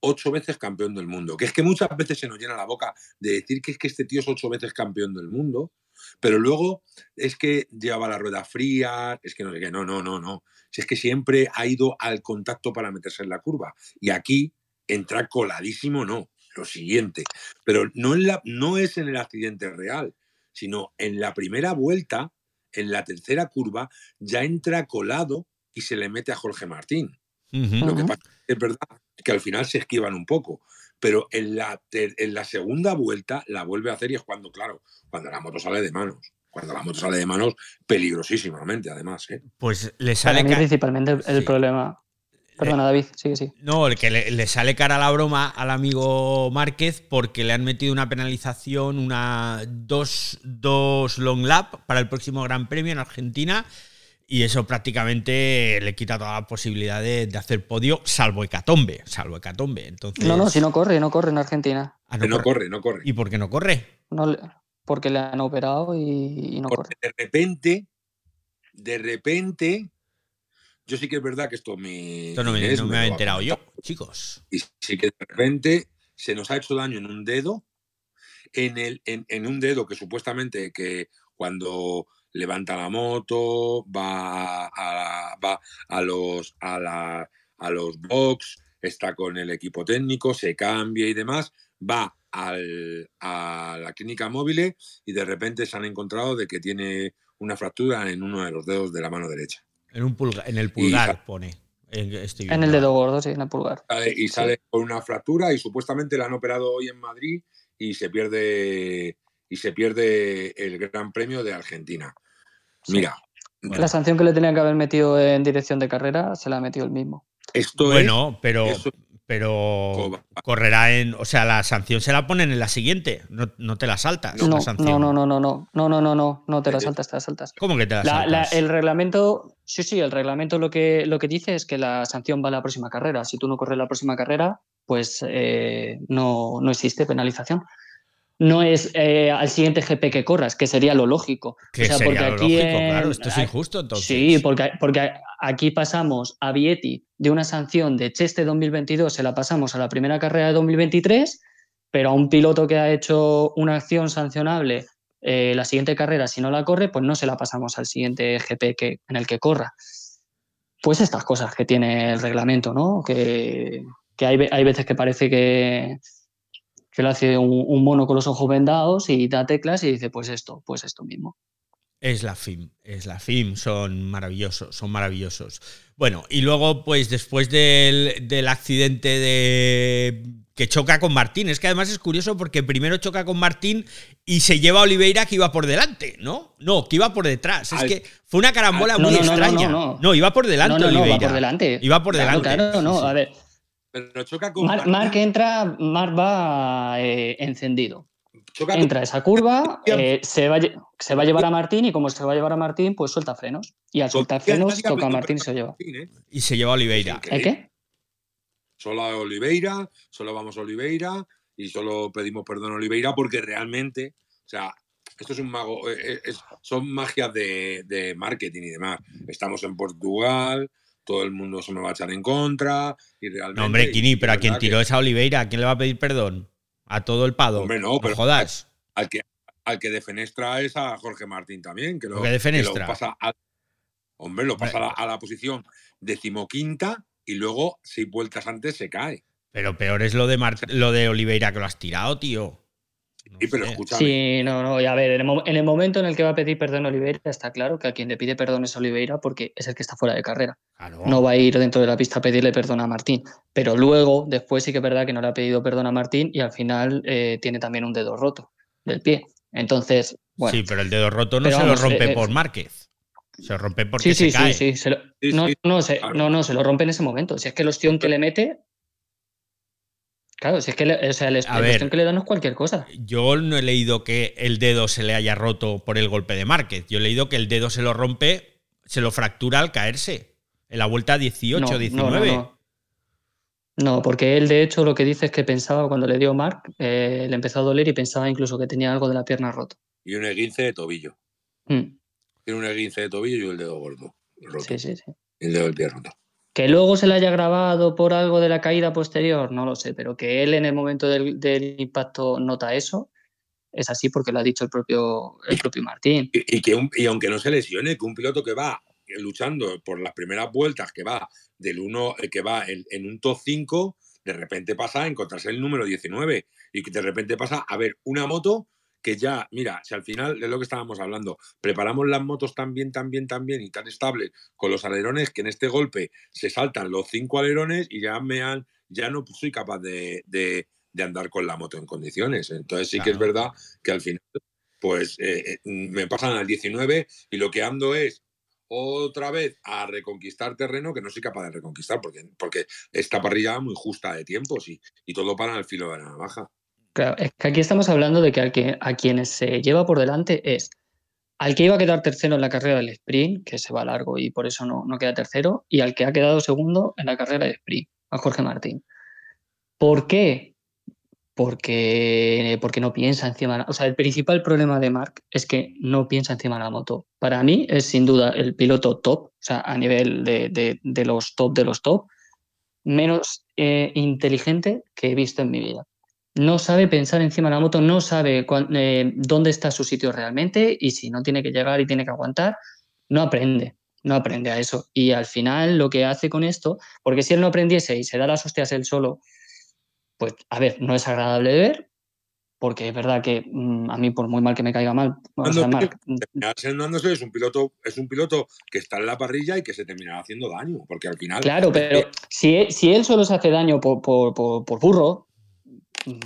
ocho veces campeón del mundo. Que es que muchas veces se nos llena la boca de decir que es que este tío es ocho veces campeón del mundo, pero luego es que llevaba la rueda fría, es que no sé qué, no, no, no, no. Si es que siempre ha ido al contacto para meterse en la curva. Y aquí entra coladísimo, no. Lo siguiente. Pero no, no es en el accidente real, sino en la primera vuelta, en la tercera curva, ya entra colado y se le mete a Jorge Martín. Lo que pasa es verdad que al final se esquivan un poco, pero en la, en la segunda vuelta la vuelve a hacer y es cuando, claro, cuando la moto sale de manos. Cuando la moto sale de manos, peligrosísimamente, además. ¿eh? Pues le sale. Para mí, principalmente el, el sí. problema. Perdona, David, sigue, sí. No, el que le, le, sale cara a la broma al amigo Márquez porque le han metido una penalización, una dos, dos long lap para el próximo Gran Premio en Argentina y eso prácticamente le quita toda la posibilidad de, de, hacer podio, salvo Hecatombe. Salvo Hecatombe. Entonces... No, no, si no corre, no corre en Argentina. Ah, no, no corre. corre, no corre. ¿Y por qué no corre? No, porque le han operado y, y no porque corre. De repente, de repente, yo sí que es verdad que esto me. Esto no me, Inés no me lo he va a enterado yo, chicos. Y sí que de repente se nos ha hecho daño en un dedo, en, el, en, en un dedo que supuestamente que cuando levanta la moto, va a, va a los a, la, a los box, está con el equipo técnico, se cambia y demás, va al, a la clínica móvil y de repente se han encontrado de que tiene una fractura en uno de los dedos de la mano derecha. En, un pulgar, en el pulgar y, pone. Estoy en el dedo gordo, sí, en el pulgar. Y sale sí. con una fractura y supuestamente la han operado hoy en Madrid y se pierde y se pierde el Gran Premio de Argentina. Mira. Bueno. La sanción que le tenían que haber metido en dirección de carrera se la ha metido el mismo. Esto bueno, es, pero, pero correrá en. O sea, la sanción se la ponen en la siguiente. No, no te la saltas. No, la sanción. no, no, no, no, no, no, no, no, no, no te la saltas, te la saltas. ¿Cómo que te la, la saltas? La, el reglamento, sí, sí, el reglamento lo que, lo que dice es que la sanción va a la próxima carrera. Si tú no corres la próxima carrera, pues eh, no, no existe penalización no es eh, al siguiente GP que corras, que sería lo lógico. Que o sea, porque lo aquí lógico, en, claro, esto es injusto entonces. Sí, porque, porque aquí pasamos a Vietti de una sanción de Cheste 2022, se la pasamos a la primera carrera de 2023, pero a un piloto que ha hecho una acción sancionable eh, la siguiente carrera, si no la corre, pues no se la pasamos al siguiente GP que, en el que corra. Pues estas cosas que tiene el reglamento, ¿no? Que, que hay, hay veces que parece que, que lo hace un, un, mono con los ojos vendados y da teclas y dice, pues esto, pues esto mismo. Es la FIM, es la FIM, son maravillosos, son maravillosos. Bueno, y luego, pues después del, del accidente de que choca con Martín, es que además es curioso porque primero choca con Martín y se lleva a Oliveira que iba por delante, ¿no? No, que iba por detrás. Es al, que fue una carambola al, muy no, no, extraña. No, no, iba por delante no, no, Oliveira. No, va por delante. Iba por claro, delante. Claro, no, a ver. Pero choca con Marc, Marc [LAUGHS] entra, Marc va eh, encendido. Choca entra esa curva, [LAUGHS] eh, se, va, se va a llevar a Martín y como se va a llevar a Martín, pues suelta frenos. Y al soltar frenos toca a Martín y se lleva. ¿eh? Y se lleva a Oliveira. ¿El qué? Solo a Oliveira, solo vamos a Oliveira y solo pedimos perdón a Oliveira porque realmente, o sea, esto es un mago, es, es, son magias de, de marketing y demás. Estamos en Portugal, todo el mundo se me va a echar en contra y realmente... No, hombre, Kini, pero a quien tiró que... esa Oliveira, ¿a quién le va a pedir perdón? A todo el pado. Hombre, no, pero jodas. Al que, al que defenestra es a Jorge Martín también, que lo, que defenestra? Que lo pasa a, hombre, lo pasa a la, a la, posición decimoquinta y luego seis vueltas antes se cae. Pero peor es lo de, Mar lo de Oliveira que lo has tirado, tío. Sí, pero escúchame. Sí, no, no, y a ver, en el, mo- en el momento en el que va a pedir perdón Oliveira, está claro que a quien le pide perdón es Oliveira porque es el que está fuera de carrera. Claro. No va a ir dentro de la pista a pedirle perdón a Martín. Pero luego, después sí que es verdad que no le ha pedido perdón a Martín y al final eh, tiene también un dedo roto del pie. Entonces, bueno. sí, pero el dedo roto no Pero se vamos, lo rompe eh, eh, por Márquez. Se rompe porque Sí, sí, se cae. sí, sí. se lo- Sí, no, sí, no, se, claro. no, no, se lo rompe en ese momento. Si es que el ostión que le mete. Claro, si es que le- o sea, el, el ver. que le da no es cualquier cosa. Yo no he leído que el dedo se le haya roto por el golpe de Márquez. Yo he leído que el dedo se lo rompe, se lo fractura al caerse. En la vuelta 18, no, no, 19. No, no. No, porque él de hecho lo que dice es que pensaba cuando le dio Mark, eh, le empezó a doler y pensaba incluso que tenía algo de la pierna roto. Y un esguince de tobillo. Mm, Tiene un esguince de tobillo y el dedo gordo. Roto. sí, sí, sí. El dedo del pie roto. Que luego se le haya grabado por algo de la caída posterior, no lo sé, pero que él en el momento del, impacto nota eso, es así porque lo ha dicho el propio, el propio Martín. Y, que un- y aunque no se lesione, que un piloto que va luchando por las primeras vueltas, que va del 1, que va en, en un top 5, de repente pasa a encontrarse el número 19 y que de repente pasa a ver una moto que ya, mira, si al final es lo que estábamos hablando, preparamos las motos tan bien, tan bien, tan bien y tan estables con los alerones que en este golpe se saltan los cinco alerones y ya me han, ya no soy capaz de, de- de andar con la moto en condiciones. Entonces sí que es verdad que al final pues eh, eh, me pasan al 19 y lo que ando es otra vez a reconquistar terreno que no soy capaz de reconquistar porque, porque esta parrilla muy justa de tiempos y, y todo para el filo de la navaja. Claro, es que aquí estamos hablando de que, que a quienes se lleva por delante es al que iba a quedar tercero en la carrera del sprint, que se va largo y por eso no, no queda tercero, y al que ha quedado segundo en la carrera del sprint, a Jorge Martín. ¿Por qué? Porque, porque no piensa encima. de O sea, el principal problema de Mark es que no piensa encima de la moto. Para mí es sin duda el piloto top, o sea, a nivel de, de- de los top de los top, menos eh, inteligente que he visto en mi vida. No sabe pensar encima de la moto, no sabe cuán- eh, dónde está su sitio realmente y si no tiene que llegar y tiene que aguantar, no aprende, no aprende a eso. Y al final lo que hace con esto, porque si él no aprendiese y se da las hostias él solo, pues a ver, no es agradable de ver, porque es verdad que mm, a mí por muy mal que me caiga mal, o sea, Marc, Terminar es un piloto, es un piloto que está en la parrilla y que se terminará haciendo daño, porque al final Claro, pero si él, si él solo se hace daño por, por- por- por burro,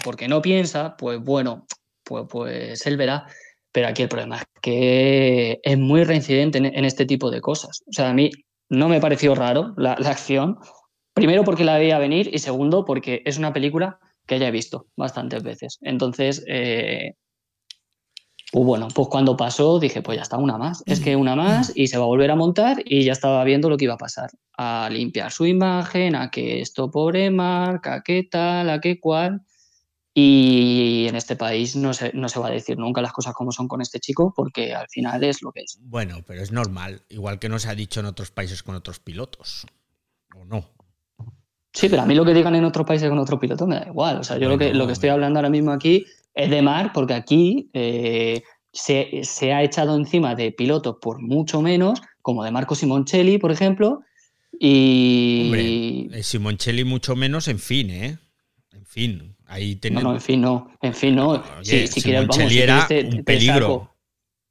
porque no piensa, pues bueno, pues, pues él verá. Pero aquí el problema es que es muy reincidente en, este tipo de cosas. O sea, a mí no me pareció raro la, la acción. Primero porque la veía venir y segundo porque es una película que ya he visto bastantes veces. Entonces, eh, pues bueno, pues cuando pasó dije, pues ya está, una más. Es que una más y se va a volver a montar y ya estaba viendo lo que iba a pasar. A limpiar su imagen, a que esto pobre marca, qué tal, a qué cual. Y en este país no se, no se va a decir nunca las cosas como son con este chico porque al final es lo que es. Bueno, pero es normal, igual que no se ha dicho en otros países con otros pilotos. ¿O no? Sí, pero a mí lo que digan en otros países con otro piloto me da igual. O sea, yo lo, que, lo que estoy hablando ahora mismo aquí es de Mar, porque aquí eh, se, se ha echado encima de pilotos por mucho menos, como de Marco Simoncelli, por ejemplo, y... Hombre, eh, Simoncelli mucho menos, en fin, ¿eh? En fin, ahí No, no, en fin, no. En fin, no. Oye, si, si quieres, vamos, si era quieres te- un te peligro.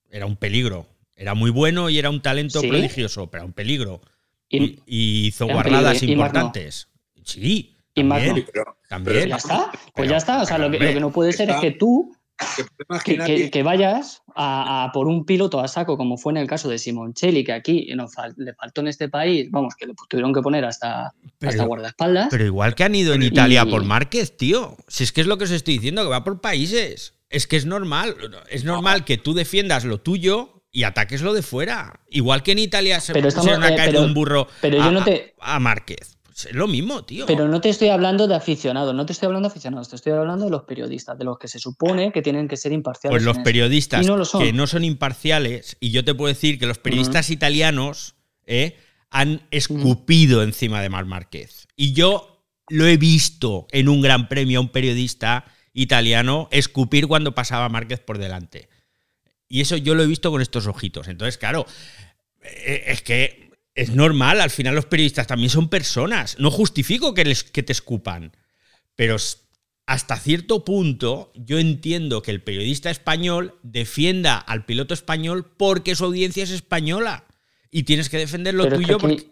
Era un peligro. Era muy bueno y era un talento ¿Sí? prodigioso, pero era un peligro. Y, Y, y hizo guardadas peligro, y no. importantes. Sí, Y también, Sí, pero también. ya está. Pues Pero- ya está. O sea, lo que, hombre, lo que no puede ser es que tú que, que nadie- que- que vayas a, a por un piloto a saco, como fue en el caso de Simoncelli, que aquí nos fal- le faltó en este país, vamos, que le tuvieron que poner hasta, hasta guardaespaldas. Pero igual que han ido en Y- Italia por Márquez, tío. Si es que es lo que os estoy diciendo, que va por países. Es que es normal. Es normal que tú defiendas lo tuyo y ataques lo de fuera. Igual que en Italia se Pero estamos- a eh, pero- un burro pero yo a, no te- a- a Márquez. Es lo mismo, tío. Pero no te estoy hablando de aficionados, no te estoy hablando de aficionados, te estoy hablando de los periodistas, de los que se supone que tienen que ser imparciales. Pues los periodistas Y no lo que no son imparciales, y yo te puedo decir que los periodistas italianos eh, han escupido encima de Mar Márquez. Y yo lo he visto en un gran premio a un periodista italiano escupir cuando pasaba Márquez por delante. Y eso yo lo he visto con estos ojitos. Entonces, claro, eh, es que es normal, al final los periodistas también son personas. No justifico que, les, que te escupan, pero hasta cierto punto yo entiendo que el periodista español defienda al piloto español porque su audiencia es española y tienes que defender lo tuyo porque...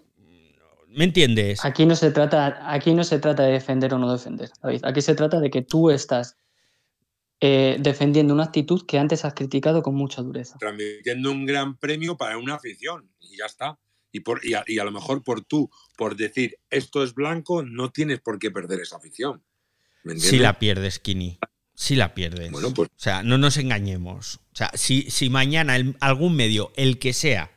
¿Me entiendes? Aquí no, se trata, aquí no se trata de defender o no defender, Aquí se trata de que tú estás eh, defendiendo una actitud que antes has criticado con mucha dureza. Transmitiendo un gran premio para una afición y ya está. Y, por, y, a, lo mejor por tú, por decir esto es blanco, no tienes por qué perder esa afición. si la pierdes, Kini. Si la pierdes. Pues o sea, no nos engañemos. O sea, si, si mañana algún medio, el que sea,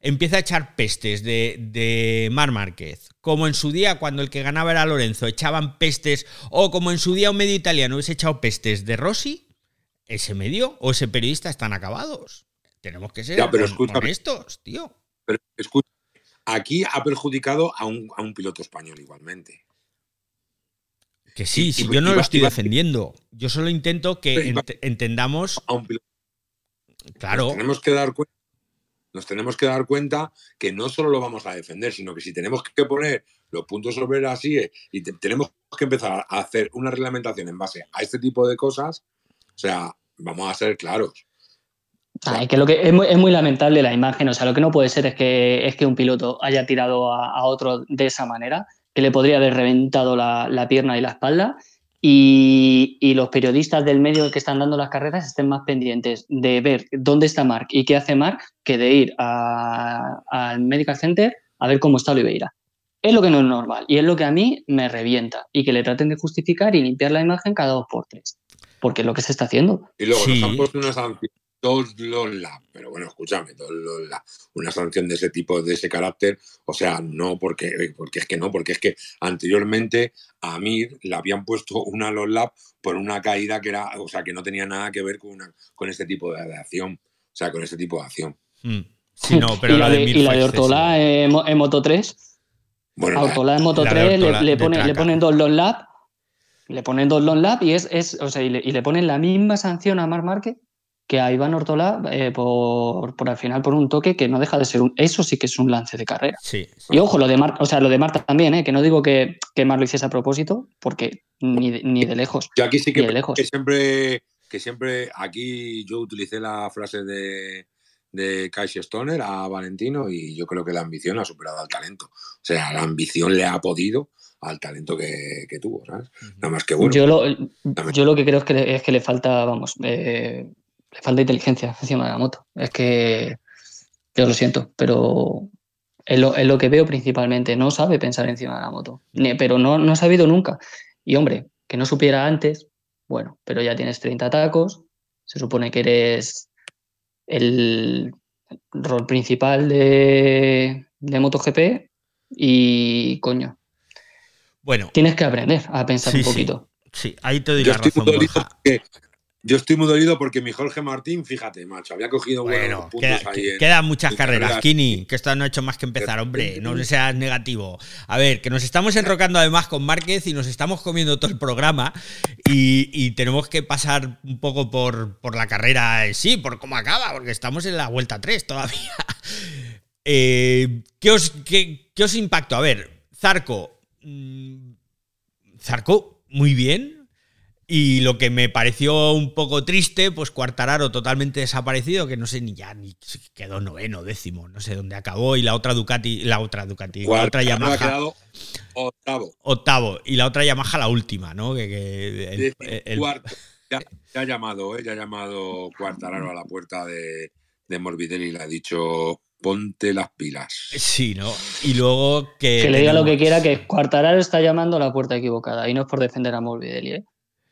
empieza a echar pestes de, de Mar Márquez, como en su día cuando el que ganaba era Lorenzo, echaban pestes, o como en su día un medio italiano hubiese echado pestes de Rossi, ese medio o ese periodista están acabados. Tenemos que ser honestos, tío. Pero escucha, aquí ha perjudicado a un, piloto español igualmente. Que sí, si yo no lo estoy defendiendo. Yo solo intento que entendamos. A un piloto. Claro. tenemos que dar cuenta nos tenemos que dar cuenta que no solo lo vamos a defender, sino que si tenemos que poner los puntos sobre las IE y tenemos que empezar a hacer una reglamentación en base a este tipo de cosas, o sea, vamos a ser claros. Que lo que es muy, lamentable la imagen, o sea, lo que no puede ser es que, es que un piloto haya tirado a, otro de esa manera, que le podría haber reventado la, la pierna y la espalda y, los periodistas del medio que están dando las carreras estén más pendientes de ver dónde está Mark y qué hace Mark que de ir al Medical Center a ver cómo está Oliveira. Es lo que no es normal y es lo que a mí me revienta y que le traten de justificar y limpiar la imagen cada dos por tres, porque es lo que se está haciendo. Y luego nos han puesto una sanción dos los la, pero bueno, escúchame, dos los la, una sanción de ese tipo, de ese carácter, o sea, no porque, porque es que no, porque es que anteriormente a Mir le habían puesto una los lap por una caída que era, o sea, que no tenía nada que ver con, una, con este tipo de, acción, o sea, con este tipo de acción. Hmm. Sí, no, pero [LAUGHS] ¿Y la, de, ¿y la de Ortola en, Moto 3? Bueno, a Ortola en Moto 3 le, le, le ponen dos los lap le ponen dos long lap y es, es o sea, y le, y le, ponen la misma sanción a Mar Márquez que a Iván Ortola eh, por, al final por un toque que no deja de ser un. Eso sí que es un lance de carrera. Sí. Y ojo, lo de Marta, o sea, lo de Marta también, eh, que no digo que, que Mar lo hiciese a propósito, porque ni de, ni de lejos. Yo aquí sí que, lejos. que siempre, que siempre, aquí yo utilicé la frase de, de Kai Stoner a Valentino y yo creo que la ambición ha superado al talento. O sea, la ambición le ha podido al talento que, tuvo, ¿sabes? Nada más que bueno. Yo lo, yo lo que creo es que le, es que le falta, vamos, eh, le falta inteligencia encima de la moto. Es que yo lo siento, pero es lo, que veo principalmente. No sabe pensar encima de la moto, pero no, no ha sabido nunca. Y hombre, que no supiera antes, bueno, pero ya tienes 30 tacos, se supone que eres el rol principal de, de MotoGP y coño. Bueno. Tienes que aprender a pensar un poquito. Sí, ahí te doy la razón. Yo estoy muy dolido porque mi Jorge Martín, fíjate, macho, había cogido bueno, puntos queda, ahí. quedan muchas carreras, Kini, que esto no ha hecho más que empezar, hombre, no [LAUGHS] seas negativo. A ver, que nos estamos enrocando además con Márquez y nos estamos comiendo todo el programa y, tenemos que pasar un poco por, por la carrera sí, por cómo acaba, porque estamos en la vuelta 3 todavía. [LAUGHS] Eh, ¿qué, os, qué, ¿Qué os impactó? A ver, Zarco. Mm, Zarco, muy bien, y lo que me pareció un poco triste, pues Cuartararo totalmente desaparecido, que no sé ni ya, ni quedó noveno, décimo, no sé dónde acabó, y la otra Ducati, la otra Ducati, la otra Yamaha. Ha quedado octavo. Octavo, y la otra Yamaha la última, ¿no? Que, el, cuarto. Ya, ha llamado, ¿eh? ya ha llamado Cuartararo a la puerta de, de Morbidelli y le ha dicho ponte las pilas. Sí, ¿no? Y luego que. Que le diga lo que quiera, que Cuartararo está llamando a la puerta equivocada. Y no es por defender a Morbidelli, ¿eh?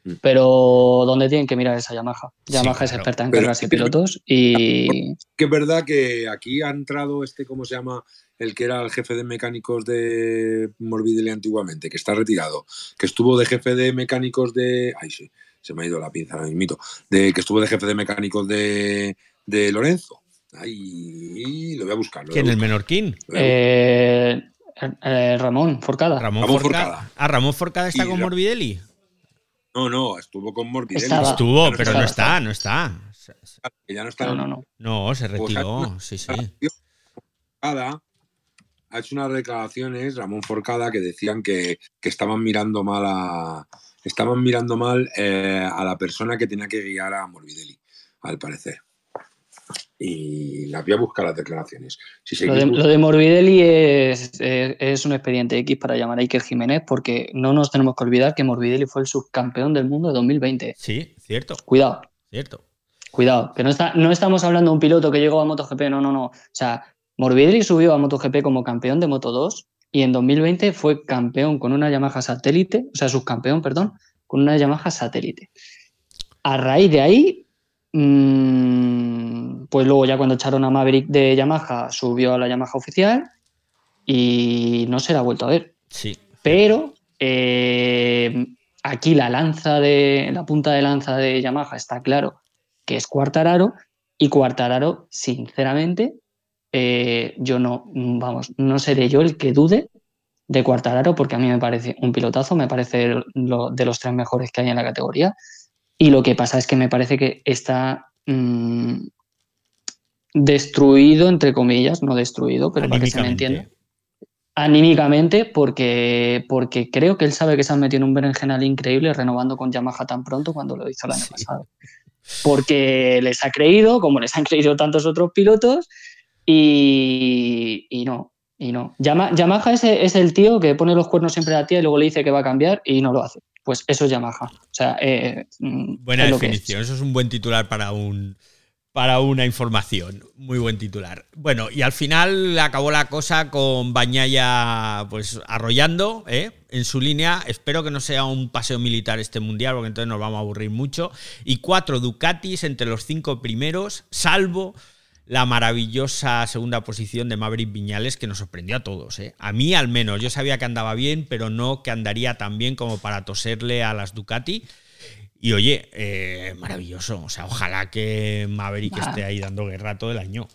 Mm. Pero ¿dónde tienen que mirar esa Yamaha? Yamaha es experta en carreras y pilotos y... Que es verdad que aquí ha entrado este, ¿cómo se llama? El que era el jefe de mecánicos de Morbidelli antiguamente, que está retirado, que estuvo de jefe de mecánicos de... Ay, sí, se me ha ido la pinza ahora mismo. De, que estuvo de jefe de mecánicos de, de Lorenzo. Ahí lo voy a buscar. ¿Quién, el Menorquín? Eh, eh, Ramón Forcada. Ramón, Forcada. Ah, Ramón Forcada está con Morbidelli. No, no, estuvo con Morbidelli. Estuvo, pero no está, no está. ya no está. No, no, no. se pues retiró, sí, sí. Ha hecho unas declaraciones, Ramón Forcada, que decían que, estaban mirando mal a, estaban mirando mal eh, a la persona que tenía que guiar a Morbidelli, al parecer. Y las voy a buscar las declaraciones. Si lo, de, lo, de, Morbidelli es, es, es, un expediente X para llamar a Iker Jiménez porque no nos tenemos que olvidar que Morbidelli fue el subcampeón del mundo de 2020. Sí, cierto. Cuidado. Cierto. Cuidado, que no, está, no estamos hablando de un piloto que llegó a MotoGP, no, no, no. O sea, Morbidelli subió a MotoGP como campeón de Moto 2 y en 2020 fue campeón con una Yamaha satélite, o sea, subcampeón, perdón, con una Yamaha satélite. A raíz de ahí, pues luego ya cuando echaron a Maverick de Yamaha, subió a la Yamaha oficial y no se la ha vuelto a ver. Sí. Pero eh, aquí la lanza de la punta de lanza de Yamaha está claro que es Cuartararo y Cuartararo, sinceramente, eh, yo no, vamos, no seré yo el que dude de Cuartararo porque a mí me parece un pilotazo, me parece lo, de los tres mejores que hay en la categoría y lo que pasa es que me parece que está mmm, destruido, entre comillas, no destruido, pero para que se me entienda. Anímicamente, porque, porque creo que él sabe que se han metido en un berenjenal increíble renovando con Yamaha tan pronto cuando lo hizo el año sí. pasado. Porque les ha creído, como les han creído tantos otros pilotos, y, y no, y no. Yama, Yamaha es, es, el tío que pone los cuernos siempre a la tía y luego le dice que va a cambiar y no lo hace. Pues eso es Yamaha. O sea, eh, Buena definición, es. eso es un buen titular para un, para una información. Muy buen titular. Bueno, y al final acabó la cosa con Bañaya pues arrollando ¿eh? en su línea. Espero que no sea un paseo militar este mundial, porque entonces nos vamos a aburrir mucho. Y cuatro Ducatis entre los cinco primeros, salvo la maravillosa segunda posición de Maverick Viñales, que nos sorprendió a todos. ¿eh? A mí al menos, yo sabía que andaba bien, pero no que andaría tan bien como para toserle a las Ducati. Y oye, eh, maravilloso. O sea, ojalá que Maverick ah. esté ahí dando guerra todo el año.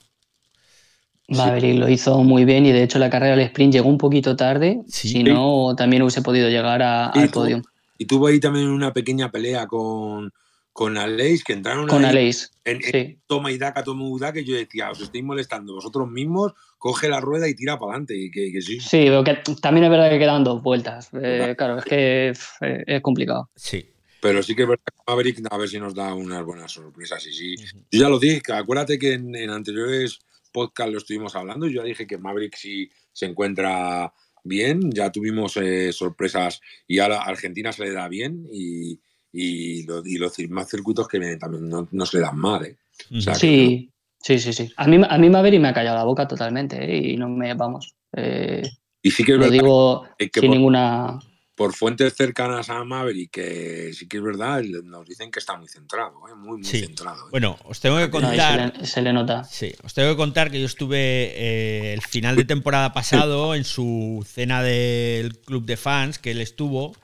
Maverick sí. lo hizo muy bien y de hecho la carrera del sprint llegó un poquito tarde. Sí. Si no, también hubiese podido llegar a, al podio. Y tuvo ahí también una pequeña pelea con, con Aleix, que entraron con Aleix, en, en sí. toma y daca, toma y daca, que yo decía, os estáis molestando vosotros mismos, coge la rueda y tira para adelante. Y que, que, sí. Sí, pero que también es verdad que quedan dos vueltas. Eh, claro, es que eh, es complicado. Sí. Pero sí que es verdad que Maverick a ver si nos da unas buenas sorpresas. Y sí, uh -huh. yo ya lo dije, acuérdate que en, en anteriores podcasts lo estuvimos hablando, yo ya dije que Maverick sí se encuentra bien, ya tuvimos eh, sorpresas y a la Argentina se le da bien y, y, lo, y los más circuitos que también no, no, se le dan mal. ¿eh? O sea, sí, sí, sí, sí. A mí, a mí Maverick me ha callado la boca totalmente ¿eh? y no me, vamos. Eh, y sí que es lo verdad digo que sin por, ninguna por fuentes cercanas a Maverick, que sí que es verdad, nos dicen que está muy centrado, ¿eh? muy, muy sí. centrado. ¿eh? Bueno, os tengo que contar. No, se, le, se, le, nota. Sí, os tengo que contar que yo estuve eh, el final de temporada pasado en su cena del club de fans que él estuvo.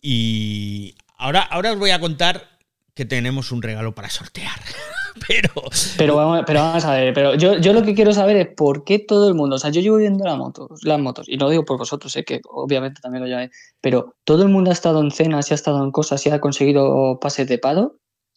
Y ahora, ahora os voy a contar que tenemos un regalo para sortear. [LAUGHS] pero... Pero vamos, a ver, pero yo, yo, lo que quiero saber es por qué todo el mundo, o sea, yo llevo viendo la moto, las motos, y no digo por vosotros, sé que obviamente también lo lleváis, pero todo el mundo ha estado en cenas, y ha estado en cosas, y ha conseguido pases de pado.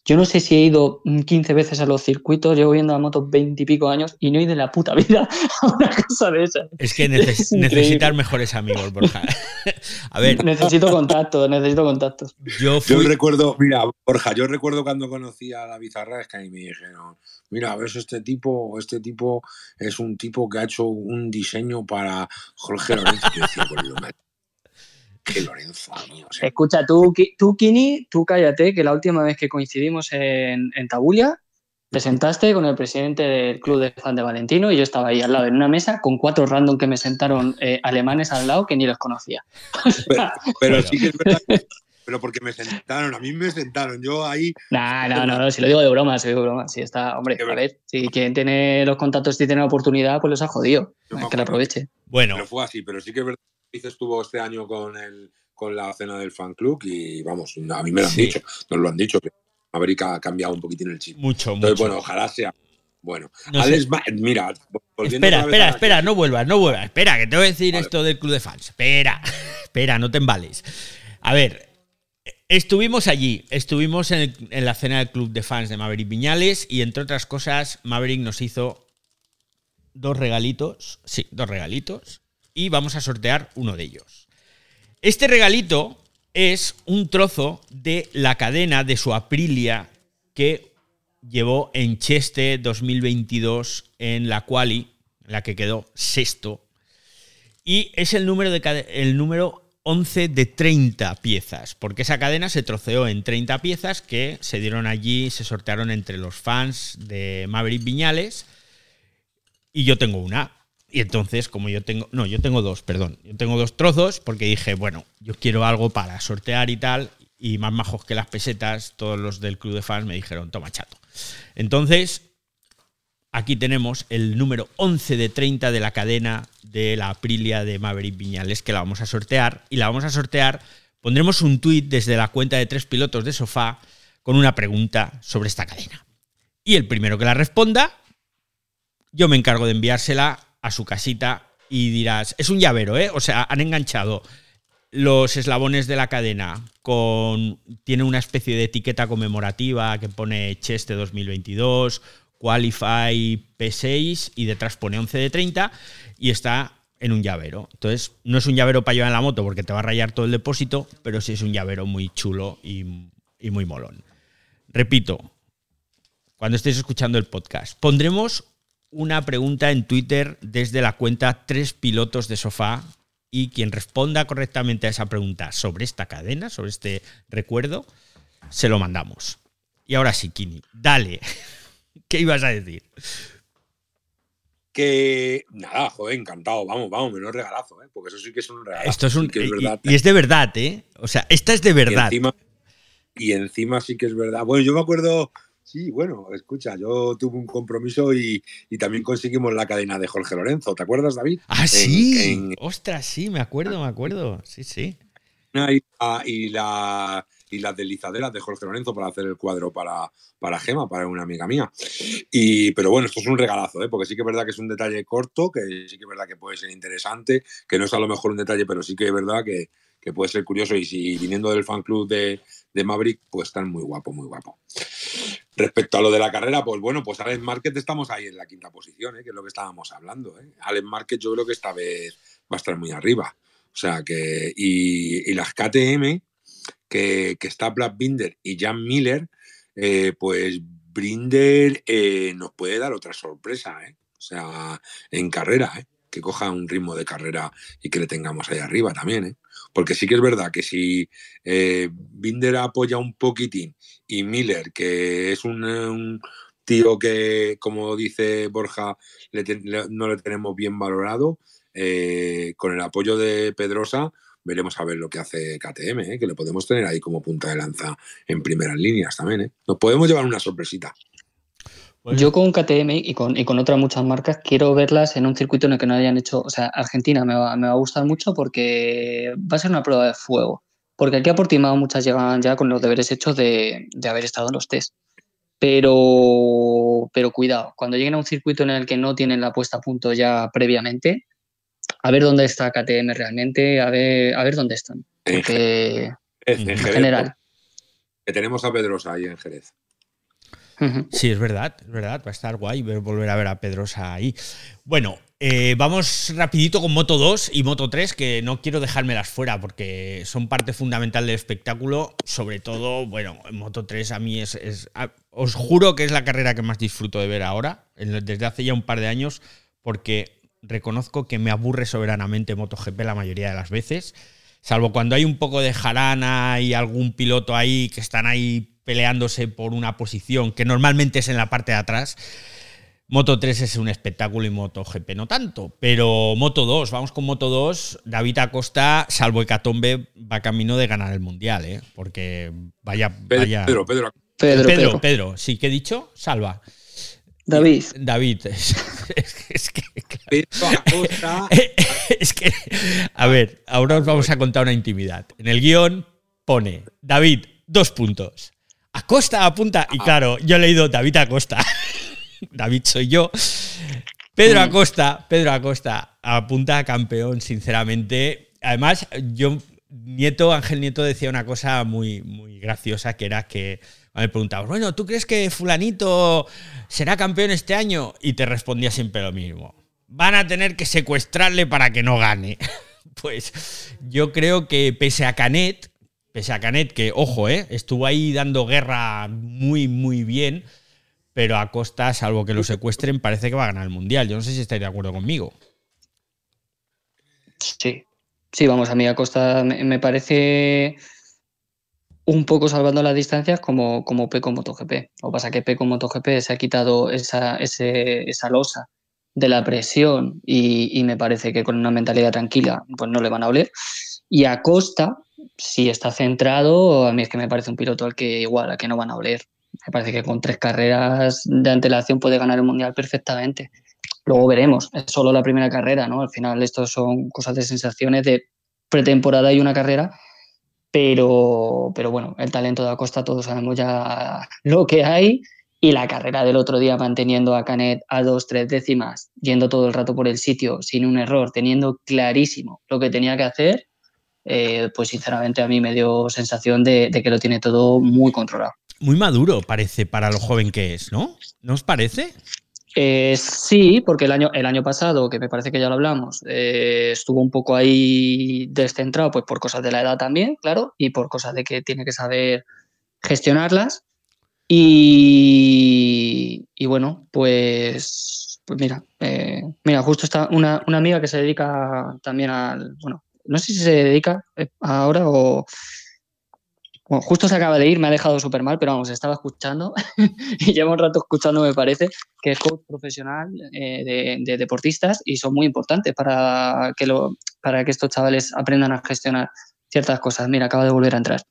Yo no sé si he ido 15 veces a los circuitos, llevo viendo la moto 20 y pico años y no he ido de la puta vida [LAUGHS] a una cosa de esas. Es que neces es necesitas mejores amigos, Borja. [LAUGHS] a ver. Necesito contactos, necesito contactos. Yo, fui... yo, recuerdo, mira, Borja, yo recuerdo cuando conocí a David Arrasca y me dijeron, mira, ves, este tipo, este tipo es un tipo que ha hecho un diseño para Jorge Lorenzo. yo decía, pues, que Lorenzo, mío, o sea. Escucha, tú, tú, Kini, tú cállate, que la última vez que coincidimos en, en Tabulia, te sentaste con el presidente del club de fan de Valentino y yo estaba ahí al lado en una mesa con cuatro random que me sentaron eh, alemanes al lado que ni los conocía. [LAUGHS] Pero, sí que es verdad. Pero porque me sentaron, a mí me sentaron, yo ahí. Nah, no, no, no, si lo digo de broma, si lo digo de broma. Si está, hombre, a ver, si quien tiene los contactos y tiene la oportunidad, pues los ha jodido. que lo aproveche. Bueno. Pero fue así, pero sí que es verdad estuvo este año con el con la cena del fan club y vamos, a mí me lo han sí. dicho, nos lo han dicho que América ha cambiado un poquitín el chip. Mucho, Entonces, mucho. bueno, ojalá sea. Bueno, no Alex, sé. mira, espera, espera, espera, no vuelvas, no vuelvas. Espera, que te voy a decir vale. esto del club de fans. Espera, [LAUGHS] espera, no te embales. A ver, estuvimos allí, estuvimos en, el, en la cena del club de fans de Maverick Viñales y entre otras cosas, Maverick nos hizo dos regalitos, sí, dos regalitos y vamos a sortear uno de ellos. Este regalito es un trozo de la cadena de su Aprilia que llevó en Cheste 2022 en la quali, la que quedó sexto. Y es el número, de, el número 11 de 30 piezas, porque esa cadena se troceó en 30 piezas que se dieron allí, se sortearon entre los fans de Maverick Viñales. Y yo tengo una. Y entonces, como yo tengo, no, yo tengo dos, perdón, yo tengo dos trozos porque dije, bueno, yo quiero algo para sortear y tal, y más majos que las pesetas, todos los del club de fans me dijeron, toma chato. Entonces, aquí tenemos el número 11 de 30 de la cadena de la Aprilia de Maverick Viñales, que la vamos a sortear, y la vamos a sortear, pondremos un tuit desde la cuenta de tres pilotos de sofá con una pregunta sobre esta cadena. Y el primero que la responda, yo me encargo de enviársela a su casita y dirás, es un llavero, ¿eh? O sea, han enganchado los eslabones de la cadena con tiene una especie de etiqueta conmemorativa que pone Cheste 2022, Qualify P6 y detrás pone 11 de 30 y está en un llavero. Entonces, no es un llavero para llevar en la moto porque te va a rayar todo el depósito, pero sí es un llavero muy chulo y, y muy molón. Repito, cuando estéis escuchando el podcast, pondremos una pregunta en Twitter desde la cuenta Tres Pilotos de Sofá y quien responda correctamente a esa pregunta sobre esta cadena, sobre este recuerdo, se lo mandamos. Y ahora sí, Kini, dale. [LAUGHS] ¿Qué ibas a decir? Que nada, joder, encantado. Vamos, vamos, menos regalazo, ¿eh? porque eso sí que es un regalazo. Esto es un. y, es de verdad, ¿eh? O sea, esta es de verdad. y encima sí que es verdad. Bueno, yo me acuerdo Sí, bueno, escucha, yo tuve un compromiso y, también conseguimos la cadena de Jorge Lorenzo. ¿Te acuerdas, David? Ah, sí. Ostras, sí, me acuerdo, me acuerdo. Sí, sí. Y, la, y las deslizaderas de Jorge Lorenzo para hacer el cuadro para, para Gema, para una amiga mía. Y, pero bueno, esto es un regalazo, ¿eh? porque sí que es verdad que es un detalle corto, que sí que es verdad que puede ser interesante, que no es a lo mejor un detalle, pero sí que es verdad que, que puede ser curioso y si viniendo del fan club de, de Maverick, pues están muy guapo, muy guapo. Respecto a lo de la carrera, pues bueno, pues Alex Market estamos ahí en la quinta posición, ¿eh? que es lo que estábamos hablando. ¿eh? Alex Market yo creo que esta vez va a estar muy arriba. O sea que, y, las KTM, que, está Black Binder y Jan Miller, eh, pues Brinder eh, nos puede dar otra sorpresa, ¿eh? o sea, en carrera, ¿eh? que coja un ritmo de carrera y que le tengamos ahí arriba también. ¿Eh? Porque sí que es verdad que si eh, Binder apoya un poquitín y Miller, que es un, tío que, como dice Borja, no le tenemos bien valorado, eh, con el apoyo de Pedrosa, veremos a ver lo que hace KTM, ¿eh? que le podemos tener ahí como punta de lanza en primeras líneas también. ¿eh? Nos podemos llevar una sorpresita. Pues Yo con KTM y con, y con otras muchas marcas quiero verlas en un circuito en el que no hayan hecho, o sea, Argentina me va, me va a gustar mucho porque va a ser una prueba de fuego. Porque aquí a Portimao muchas llegan ya con los deberes hechos de, de haber estado en los test. Pero, pero cuidado, cuando lleguen a un circuito en el que no tienen la puesta a punto ya previamente, a ver dónde está KTM realmente, a ver, a ver dónde están. Porque, en, general. Que tenemos a Pedrosa ahí en Jerez. Sí, es verdad, es verdad, va a estar guay volver a ver a Pedrosa ahí. Bueno, eh, vamos rapidito con Moto 2 y Moto 3, que no quiero dejármelas fuera porque son parte fundamental del espectáculo. Sobre todo, bueno, Moto 3 a mí es, os juro que es la carrera que más disfruto de ver ahora, desde hace ya un par de años, porque reconozco que me aburre soberanamente MotoGP la mayoría de las veces. Salvo cuando hay un poco de jarana y algún piloto ahí que están ahí peleándose por una posición que normalmente es en la parte de atrás. Moto 3 es un espectáculo y Moto GP no tanto. Pero Moto 2, vamos con Moto 2. David Acosta, salvo Hecatombe, va camino de ganar el mundial, ¿eh? Porque vaya. vaya... Pedro, Pedro, Pedro, Pedro, Pedro, Sí, ¿qué he dicho? Salva. David. David. [LAUGHS] Es, que. Pedro Acosta. [LAUGHS] es que. A ver, ahora os vamos a contar una intimidad. En el guion pone David, dos puntos. Acosta apunta. Y claro, yo he leído David Acosta. [LAUGHS] David soy yo. Pedro mm. Acosta, Pedro Acosta apunta a campeón, sinceramente. Además, yo, Nieto, Ángel Nieto decía una cosa muy, muy graciosa, que era que me preguntaba, bueno, ¿tú crees que fulanito será campeón este año? Y te respondía siempre lo mismo. Van a tener que secuestrarle para que no gane. [LAUGHS] pues yo creo que pese a Canet, Pese a Canet, que, ojo, ¿eh? estuvo ahí dando guerra muy, muy bien, pero a costa, salvo que lo secuestren, parece que va a ganar el Mundial. Yo no sé si estáis de acuerdo conmigo. Sí, sí, vamos, a mí a costa me parece un poco salvando las distancias como, como Peco MotoGP. Lo que pasa es que Peco MotoGP se ha quitado esa, esa losa de la presión y, me parece que con una mentalidad tranquila pues no le van a oler. Y a Costa, si está centrado, a mí es que me parece un piloto al que igual, a que no van a oler. Me parece que con tres carreras de antelación puede ganar el Mundial perfectamente. Luego veremos, es solo la primera carrera, ¿no? Al final esto son cosas de sensaciones de pretemporada y una carrera pero, pero bueno, el talento de Acosta todos sabemos ya lo que hay y la carrera del otro día manteniendo a Canet a dos, tres décimas, yendo todo el rato por el sitio sin un error, teniendo clarísimo lo que tenía que hacer, eh, pues sinceramente a mí me dio sensación de, de, que lo tiene todo muy controlado. Muy maduro parece para lo joven que es, ¿no? ¿No os parece? Eh, sí, porque el año, el año pasado, que me parece que ya lo hablamos, eh, estuvo un poco ahí descentrado, pues por cosas de la edad también, claro, y por cosas de que tiene que saber gestionarlas. Y, bueno, pues, pues mira, mira, justo está una, una, amiga que se dedica también al, bueno, no sé si se dedica ahora o bueno, justo se acaba de ir, me ha dejado súper mal, pero vamos, estaba escuchando [LAUGHS] y llevo un rato escuchando, me parece, que es coach profesional eh, de, deportistas y son muy importantes para que, lo, para que estos chavales aprendan a gestionar ciertas cosas. Mira, acaba de volver a entrar.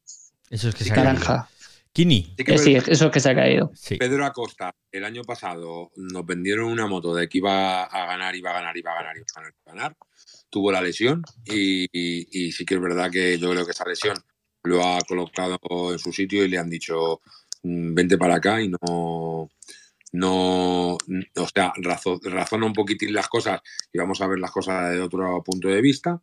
Eso es que se Naranja. Kini. Sí, eh, sí, eso es que se ha caído. Pedro Acosta, el año pasado nos vendieron una moto de que iba a ganar, iba a ganar, iba a ganar, iba a ganar, iba a ganar. Tuvo la lesión y, y sí que es verdad que yo creo que esa lesión lo ha colocado en su sitio y le han dicho, mm, vente para acá y no, no, o sea, razona un poquitín las cosas y vamos a ver las cosas desde otro punto de vista.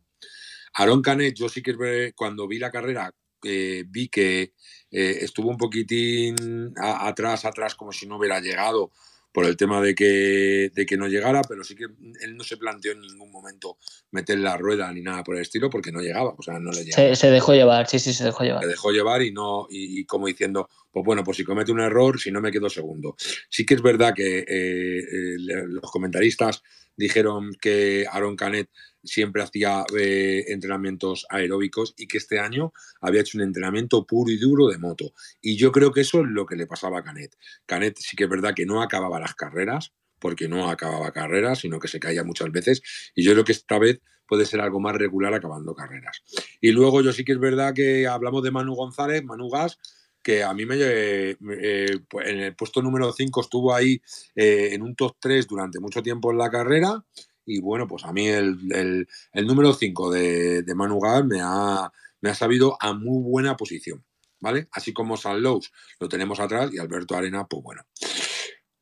Aaron Canet, yo sí que cuando vi la carrera, eh, vi que eh, estuvo un poquitín atrás, atrás, como si no hubiera llegado por el tema de que, de que no llegara, pero sí que él no se planteó en ningún momento meter la rueda ni nada por el estilo porque no llegaba, o sea, no le llegaba. Se, dejó llevar, sí, sí, se dejó llevar. Se dejó llevar y no, y, como diciendo, pues bueno, pues si comete un error, si no me quedo segundo. Sí que es verdad que eh, eh, los comentaristas dijeron que Aaron Canet siempre hacía eh, entrenamientos aeróbicos y que este año había hecho un entrenamiento puro y duro de moto. Y yo creo que eso es lo que le pasaba a Canet. Canet sí que es verdad que no acababa las carreras, porque no acababa carreras, sino que se caía muchas veces. Y yo creo que esta vez puede ser algo más regular acabando carreras. Y luego yo sí que es verdad que hablamos de Manu González, Manu Gas, que a mí me, eh, en el puesto número 5 estuvo ahí eh, en un top 3 durante mucho tiempo en la carrera y bueno, pues a mí el, número 5 de, de Manu me ha, me ha sabido a muy buena posición, ¿vale? Así como San Lowe's lo tenemos atrás y Alberto Arena, pues bueno.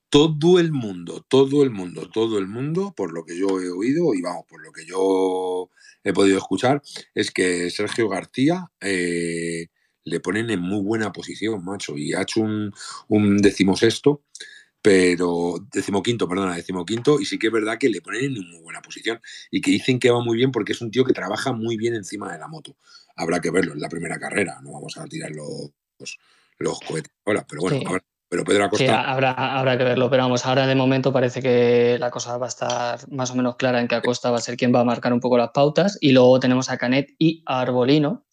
Todo el mundo, todo el mundo, todo el mundo, por lo que yo he oído y vamos, por lo que yo he podido escuchar, es que Sergio García eh, le ponen en muy buena posición, macho, y ha hecho un, un decimosexto pero decimoquinto, perdona, decimoquinto, y sí que es verdad que le ponen en muy buena posición y que dicen que va muy bien porque es un tío que trabaja muy bien encima de la moto. Habrá que verlo en la primera carrera, no vamos a tirar los, los, cohetes ahora, pero bueno, pero Pedro Acosta... Sí, habrá, habrá que verlo, pero vamos, ahora de momento parece que la cosa va a estar más o menos clara en que Acosta va a ser quien va a marcar un poco las pautas y luego tenemos a Canet y a Arbolino.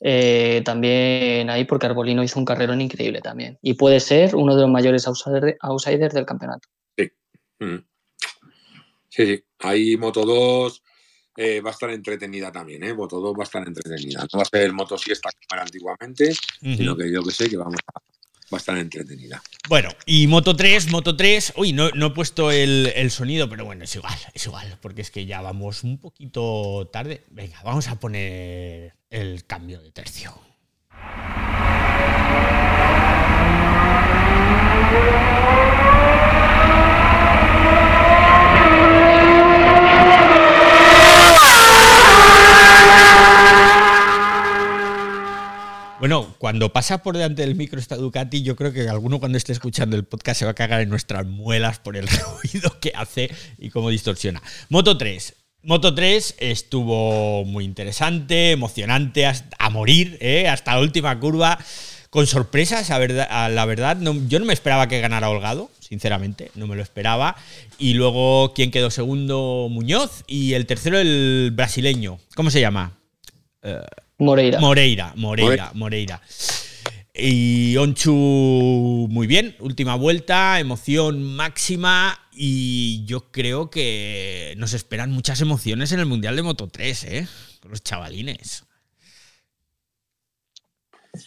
Eh, también ahí porque Arbolino hizo un carrerón increíble también. Y puede ser uno de los mayores outsiders del campeonato. Sí. Mm. Sí, sí. Ahí Moto 2 eh, va a estar entretenida también, ¿eh? Moto 2 va a estar entretenida. No va a ser Moto Siesta como era antiguamente, sino que yo que sé que vamos a estar entretenida. Bueno, y Moto 3, Moto 3, uy, no, no he puesto el, el, sonido, pero bueno, es igual, es igual, porque es que ya vamos un poquito tarde. Venga, vamos a poner el cambio de tercio. Bueno, cuando pasa por delante del micro esta Ducati, yo creo que alguno cuando esté escuchando el podcast se va a cagar en nuestras muelas por el [LAUGHS] ruido que hace y cómo distorsiona. Moto 3. Moto 3 estuvo muy interesante, emocionante a morir, ¿eh? hasta la última curva, con sorpresas, la verdad. yo no me esperaba que ganara Holgado, sinceramente, no me lo esperaba. Y luego, ¿quién quedó segundo? Muñoz y el tercero, el brasileño. ¿Cómo se llama? Eh, Moreira. Moreira, Moreira, Moreira. Y Onchu muy bien, última vuelta, emoción máxima y yo creo que nos esperan muchas emociones en el Mundial de Moto 3, ¿eh? Con los chavalines.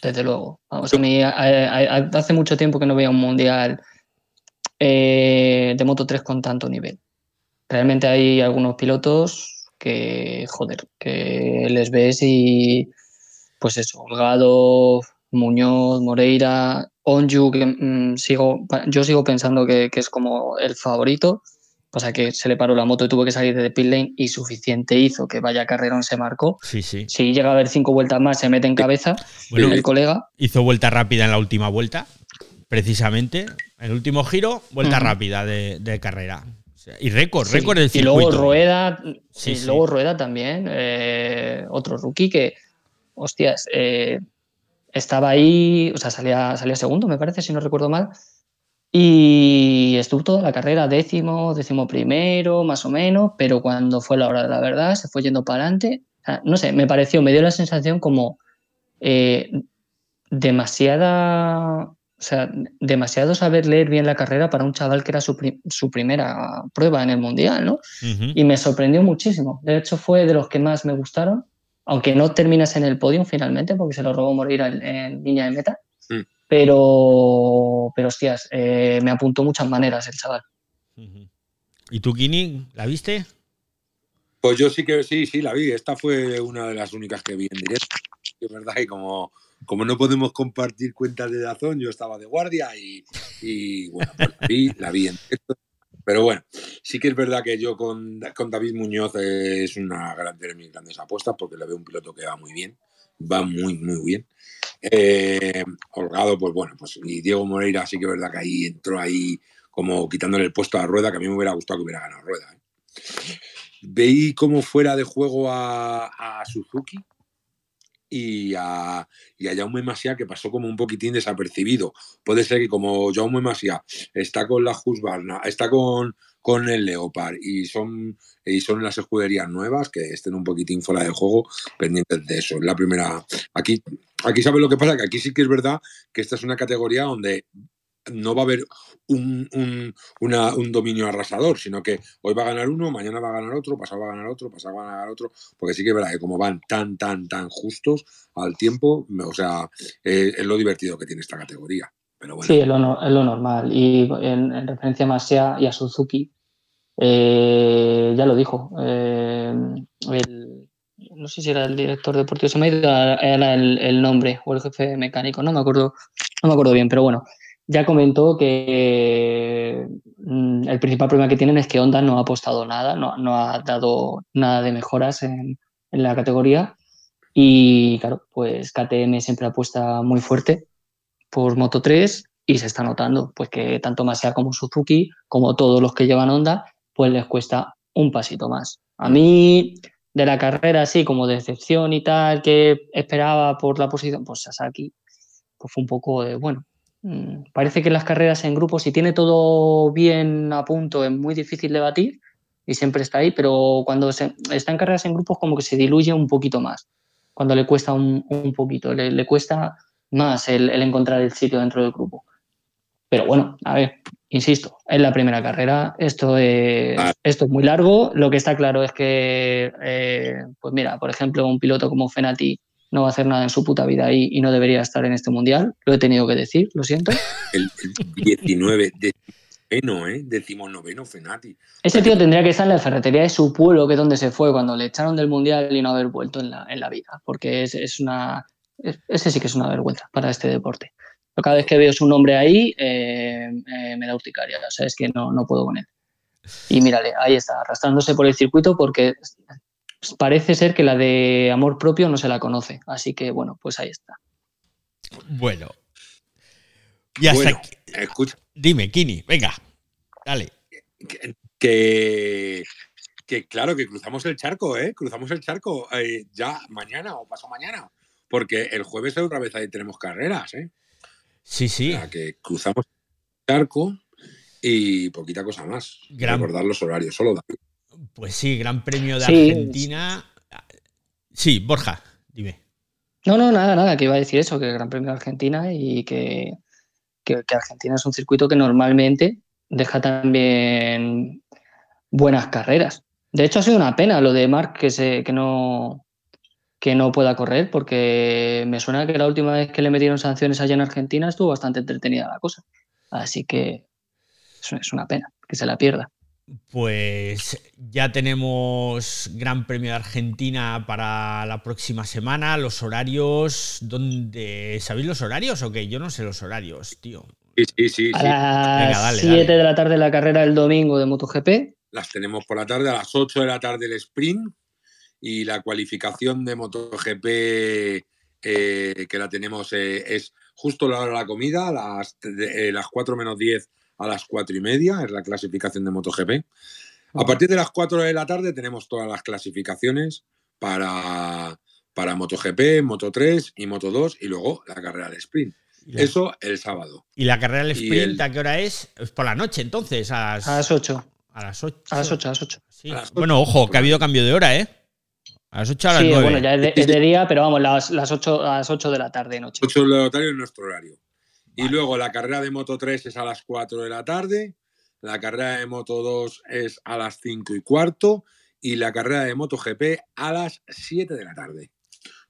Desde luego. Vamos, a mí hace mucho tiempo que no veía un Mundial eh, de Moto 3 con tanto nivel. Realmente hay algunos pilotos que, joder, que les ves y pues eso, Holgado, Muñoz, Moreira, Onju, que mm, sigo, yo sigo pensando que, es como el favorito. Pasa que se le paró la moto y tuvo que salir de pit lane y suficiente hizo que vaya carrerón se marcó. Sí, sí. Si llega a haber cinco vueltas más, se mete en cabeza el colega. Hizo vuelta rápida en la última vuelta, precisamente. El último giro, vuelta rápida de, carrera. Y récord, récord del circuito. Y luego Rueda, y luego Rueda también, eh, otro rookie que, hostias, eh, estaba ahí, o sea, salía, salía segundo, me parece, si no recuerdo mal. Y estuvo toda la carrera décimo, décimo primero, más o menos, pero cuando fue la hora de la verdad, se fue yendo para adelante. no sé, me pareció, me dio la sensación como eh, demasiada, o sea, demasiado saber leer bien la carrera para un chaval que era su, primera prueba en el mundial, ¿no? Y me sorprendió muchísimo. De hecho, fue de los que más me gustaron aunque no terminas en el podio finalmente, porque se lo robó morir en, línea de meta. Mm. Pero, pero hostias, eh, me apuntó muchas maneras el chaval. ¿Y tú, Kini, la viste? Pues yo sí que sí, sí, la vi. Esta fue una de las únicas que vi en directo. Es verdad y como, como no podemos compartir cuentas de Dazón, yo estaba de guardia y, bueno, pues la vi, la vi en directo pero bueno, sí que es verdad que yo con, con David Muñoz es una gran de mis grandes apuestas porque le veo un piloto que va muy bien, va muy, muy bien. Eh, Holgado, pues bueno, pues y Diego Moreira sí que es verdad que ahí entró ahí como quitándole el puesto a Rueda, que a mí me hubiera gustado que hubiera ganado Rueda. ¿eh? Veí como fuera de juego a Suzuki, y a, y a Jaume Masia que pasó como un poquitín desapercibido. Puede ser que como Jaume Masia está con la Husqvarna, está con, con el Leopard y son, y son las escuderías nuevas que estén un poquitín fuera de juego pendientes de eso. La primera, aquí, aquí sabes lo que pasa, que aquí sí que es verdad que esta es una categoría donde no va a haber un, dominio arrasador, sino que hoy va a ganar uno, mañana va a ganar otro, pasado va a ganar otro, pasado va a ganar otro, porque sí que es verdad que como van tan, tan, tan justos al tiempo, o sea, eh, es lo divertido que tiene esta categoría. Pero bueno. Sí, es lo, normal. Y en, referencia a Masia y a Suzuki, eh, ya lo dijo, eh, no sé si era el director deportivo, se me ha ido el, el, nombre, o el jefe mecánico, no me acuerdo, no me acuerdo bien, pero bueno, ya comentó que mm, el principal problema que tienen es que Honda no ha apostado nada, no, ha dado nada de mejoras en, la categoría. Y claro, pues KTM siempre apuesta muy fuerte por Moto 3 y se está notando pues que tanto Masia como Suzuki, como todos los que llevan Honda, pues les cuesta un pasito más. A mí, de la carrera así como de excepción y tal, que esperaba por la posición, pues Sasaki, pues fue un poco de, bueno, parece que las carreras en grupo, si tiene todo bien a punto, es muy difícil de batir y siempre está ahí, pero cuando se, está en carreras en grupos como que se diluye un poquito más, cuando le cuesta un, poquito, le, cuesta más el, encontrar el sitio dentro del grupo. Pero bueno, a ver, insisto, es la primera carrera, esto es, ah. esto es muy largo, lo que está claro es que, eh, pues mira, por ejemplo, un piloto como Fenati no va a hacer nada en su puta vida ahí y no debería estar en este mundial. Lo he tenido que decir, lo siento. [LAUGHS] El, 19, decimonoveno, ¿eh? Decimonoveno Fenati. Ese tío tendría que estar en la ferretería de su pueblo, que es donde se fue cuando le echaron del mundial y no haber vuelto en la, en la vida, porque es, es una. ese sí que es una vergüenza para este deporte. cada vez que veo su nombre ahí, eh, eh, me da urticaria. O sea, es que no, no puedo con él. Y mírale, ahí está, arrastrándose por el circuito porque parece ser que la de amor propio no se la conoce. Así que bueno, pues ahí está. Bueno. Y hasta Escucha. Dime, Kini, venga, dale. Que, que claro, que cruzamos el charco, ¿eh? Cruzamos el charco eh, ya mañana o paso mañana, porque el jueves otra vez ahí tenemos carreras, ¿eh? Sí, sí. O sea, que cruzamos el charco y poquita cosa más. Gran- Recordar los horarios, solo David. Pues sí, Gran Premio de Sí. Argentina. Sí, Borja, dime. No, no, nada, nada, que iba a decir eso, que el Gran Premio de Argentina y que, que- que Argentina es un circuito que normalmente deja también buenas carreras. De hecho, ha sido una pena lo de Marc que, se, que, no, que no pueda correr, porque me suena que la última vez que le metieron sanciones allá en Argentina estuvo bastante entretenida la cosa. Así que es una pena que se la pierda. Pues ya tenemos Gran Premio de Argentina para la próxima semana. Los horarios, ¿dónde? ¿Sabéis los horarios o qué? Yo no sé los horarios, tío. Sí, sí, sí. A sí. las Venga, dale, 7 dale. de la tarde la carrera del domingo de MotoGP. Las tenemos por la tarde, a las 8 de la tarde el sprint y la cualificación de MotoGP eh, que la tenemos eh, es justo la hora de la comida, a las, eh, las 4 menos 10 a las 4 y media, es la clasificación de MotoGP. A partir de las 4 de la tarde tenemos todas las clasificaciones para, para MotoGP, Moto3 y Moto2 y luego la carrera del sprint. ¿Y la, Eso el sábado. y la carrera del sprint el- a qué hora es? Es por la noche, entonces, a las, A las 8. a las 8. A las 8, a las 8. Sí. A las ocho. Bueno, ojo, que ha habido cambio de hora, ¿eh? A las 8 a las Sí, 9. bueno, ya es de, es de día, pero vamos, las, las 8, a las 8 de la tarde, noche. 8 del horario es nuestro horario. Y Vale. luego la carrera de Moto 3 es a las 4 de la tarde, la carrera de Moto 2 es a las 5 y cuarto y la carrera de Moto GP a las 7 de la tarde.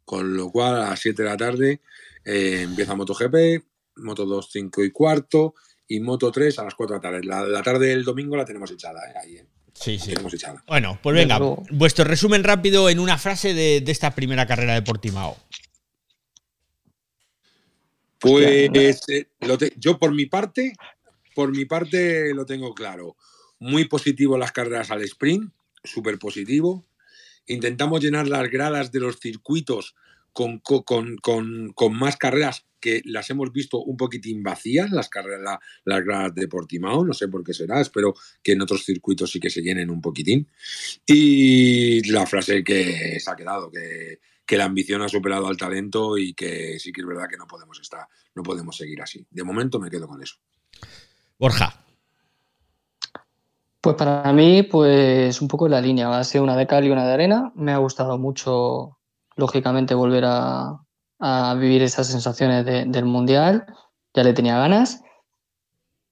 Con lo cual a las 7 de la tarde eh, empieza Moto GP, Moto 2 5 y cuarto y Moto 3 a las 4 de la tarde. La, la tarde del domingo la tenemos echada, ¿eh? Ahí, ¿eh? Sí, sí. tenemos echada. Bueno, pues venga, vuestro resumen rápido en una frase de, de esta primera carrera de Portimao. Pues eh, yo por mi parte, por mi parte lo tengo claro. Muy positivo las carreras al sprint, súper positivo. Intentamos llenar las gradas de los circuitos con, co- con- con- con más carreras que las hemos visto un poquitín vacías, las carreras, la- las gradas de Portimao, no sé por qué será, espero que en otros circuitos sí que se llenen un poquitín. Y la frase que se ha quedado, que, que la ambición ha superado al talento y que sí que es verdad que no podemos estar, no podemos seguir así. De momento me quedo con eso. Borja. Pues para mí, pues un poco la línea. Va a ser una de cal y una de arena. Me ha gustado mucho, lógicamente, volver a, a vivir esas sensaciones de- del Mundial. Ya le tenía ganas.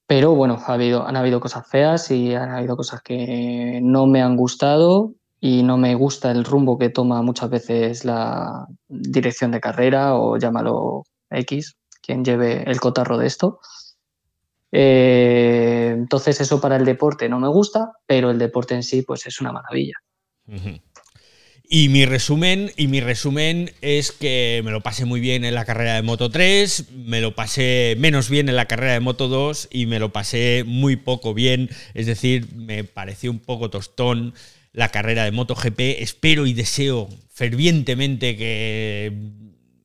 Pero bueno, ha habido, han habido cosas feas y han habido cosas que no me han gustado y no me gusta el rumbo que toma muchas veces la dirección de carrera o llámalo X, quien lleve el cotarro de esto. Eh, entonces eso para el deporte no me gusta, pero el deporte en sí pues es una maravilla. Y mi resumen, y mi resumen es que me lo pasé muy bien en la carrera de Moto 3, me lo pasé menos bien en la carrera de Moto 2 y me lo pasé muy poco bien, es decir, me pareció un poco tostón la carrera de MotoGP. Espero y deseo fervientemente que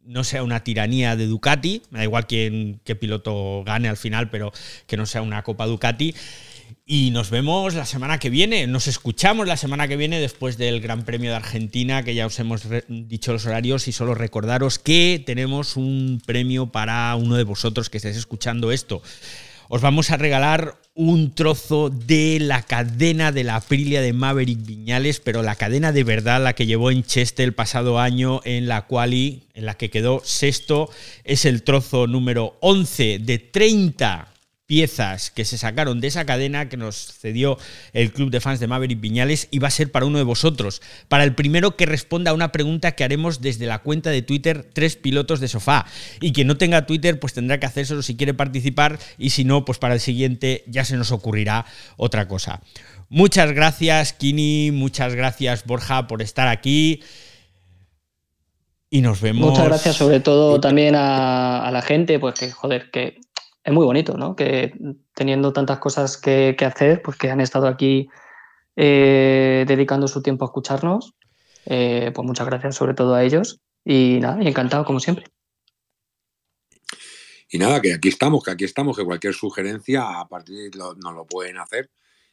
no sea una tiranía de Ducati, me da igual quién, qué piloto gane al final, pero que no sea una Copa Ducati. Y nos vemos la semana que viene, nos escuchamos la semana que viene después del Gran Premio de Argentina, que ya os hemos dicho los horarios y solo recordaros que tenemos un premio para uno de vosotros que estáis escuchando esto. Os vamos a regalar un trozo de la cadena de la Aprilia de Maverick Viñales, pero la cadena de verdad, la que llevó en Cheste el pasado año en la quali, en la que quedó sexto, es el trozo número 11 de 30 piezas que se sacaron de esa cadena que nos cedió el club de fans de Maverick Viñales y va a ser para uno de vosotros, para el primero que responda a una pregunta que haremos desde la cuenta de Twitter Tres Pilotos de Sofá. Y quien no tenga Twitter pues tendrá que hacérselo si quiere participar y si no pues para el siguiente ya se nos ocurrirá otra cosa. Muchas gracias Kini, muchas gracias Borja por estar aquí y nos vemos. Muchas gracias sobre todo también a, a la gente, pues que joder, que es muy bonito, ¿no? Que teniendo tantas cosas que, hacer, pues que han estado aquí eh, dedicando su tiempo a escucharnos. Eh, pues muchas gracias sobre todo a ellos y nada, encantado como siempre. Y nada, que aquí estamos, que aquí estamos, que cualquier sugerencia a partir de lo- nos lo pueden hacer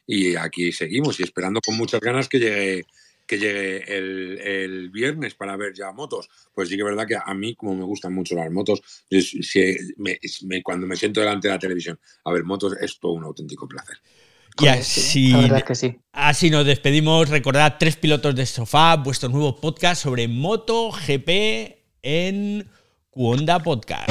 y aquí seguimos y esperando con muchas ganas que llegue que llegue el, viernes para ver ya motos. Pues sí que es verdad que a mí, como me gustan mucho las motos, cuando me siento delante de la televisión a ver motos es todo un auténtico placer. Y así, así nos despedimos. Recordad tres pilotos de sofá, vuestro nuevo podcast sobre MotoGP en Cuonda Podcast.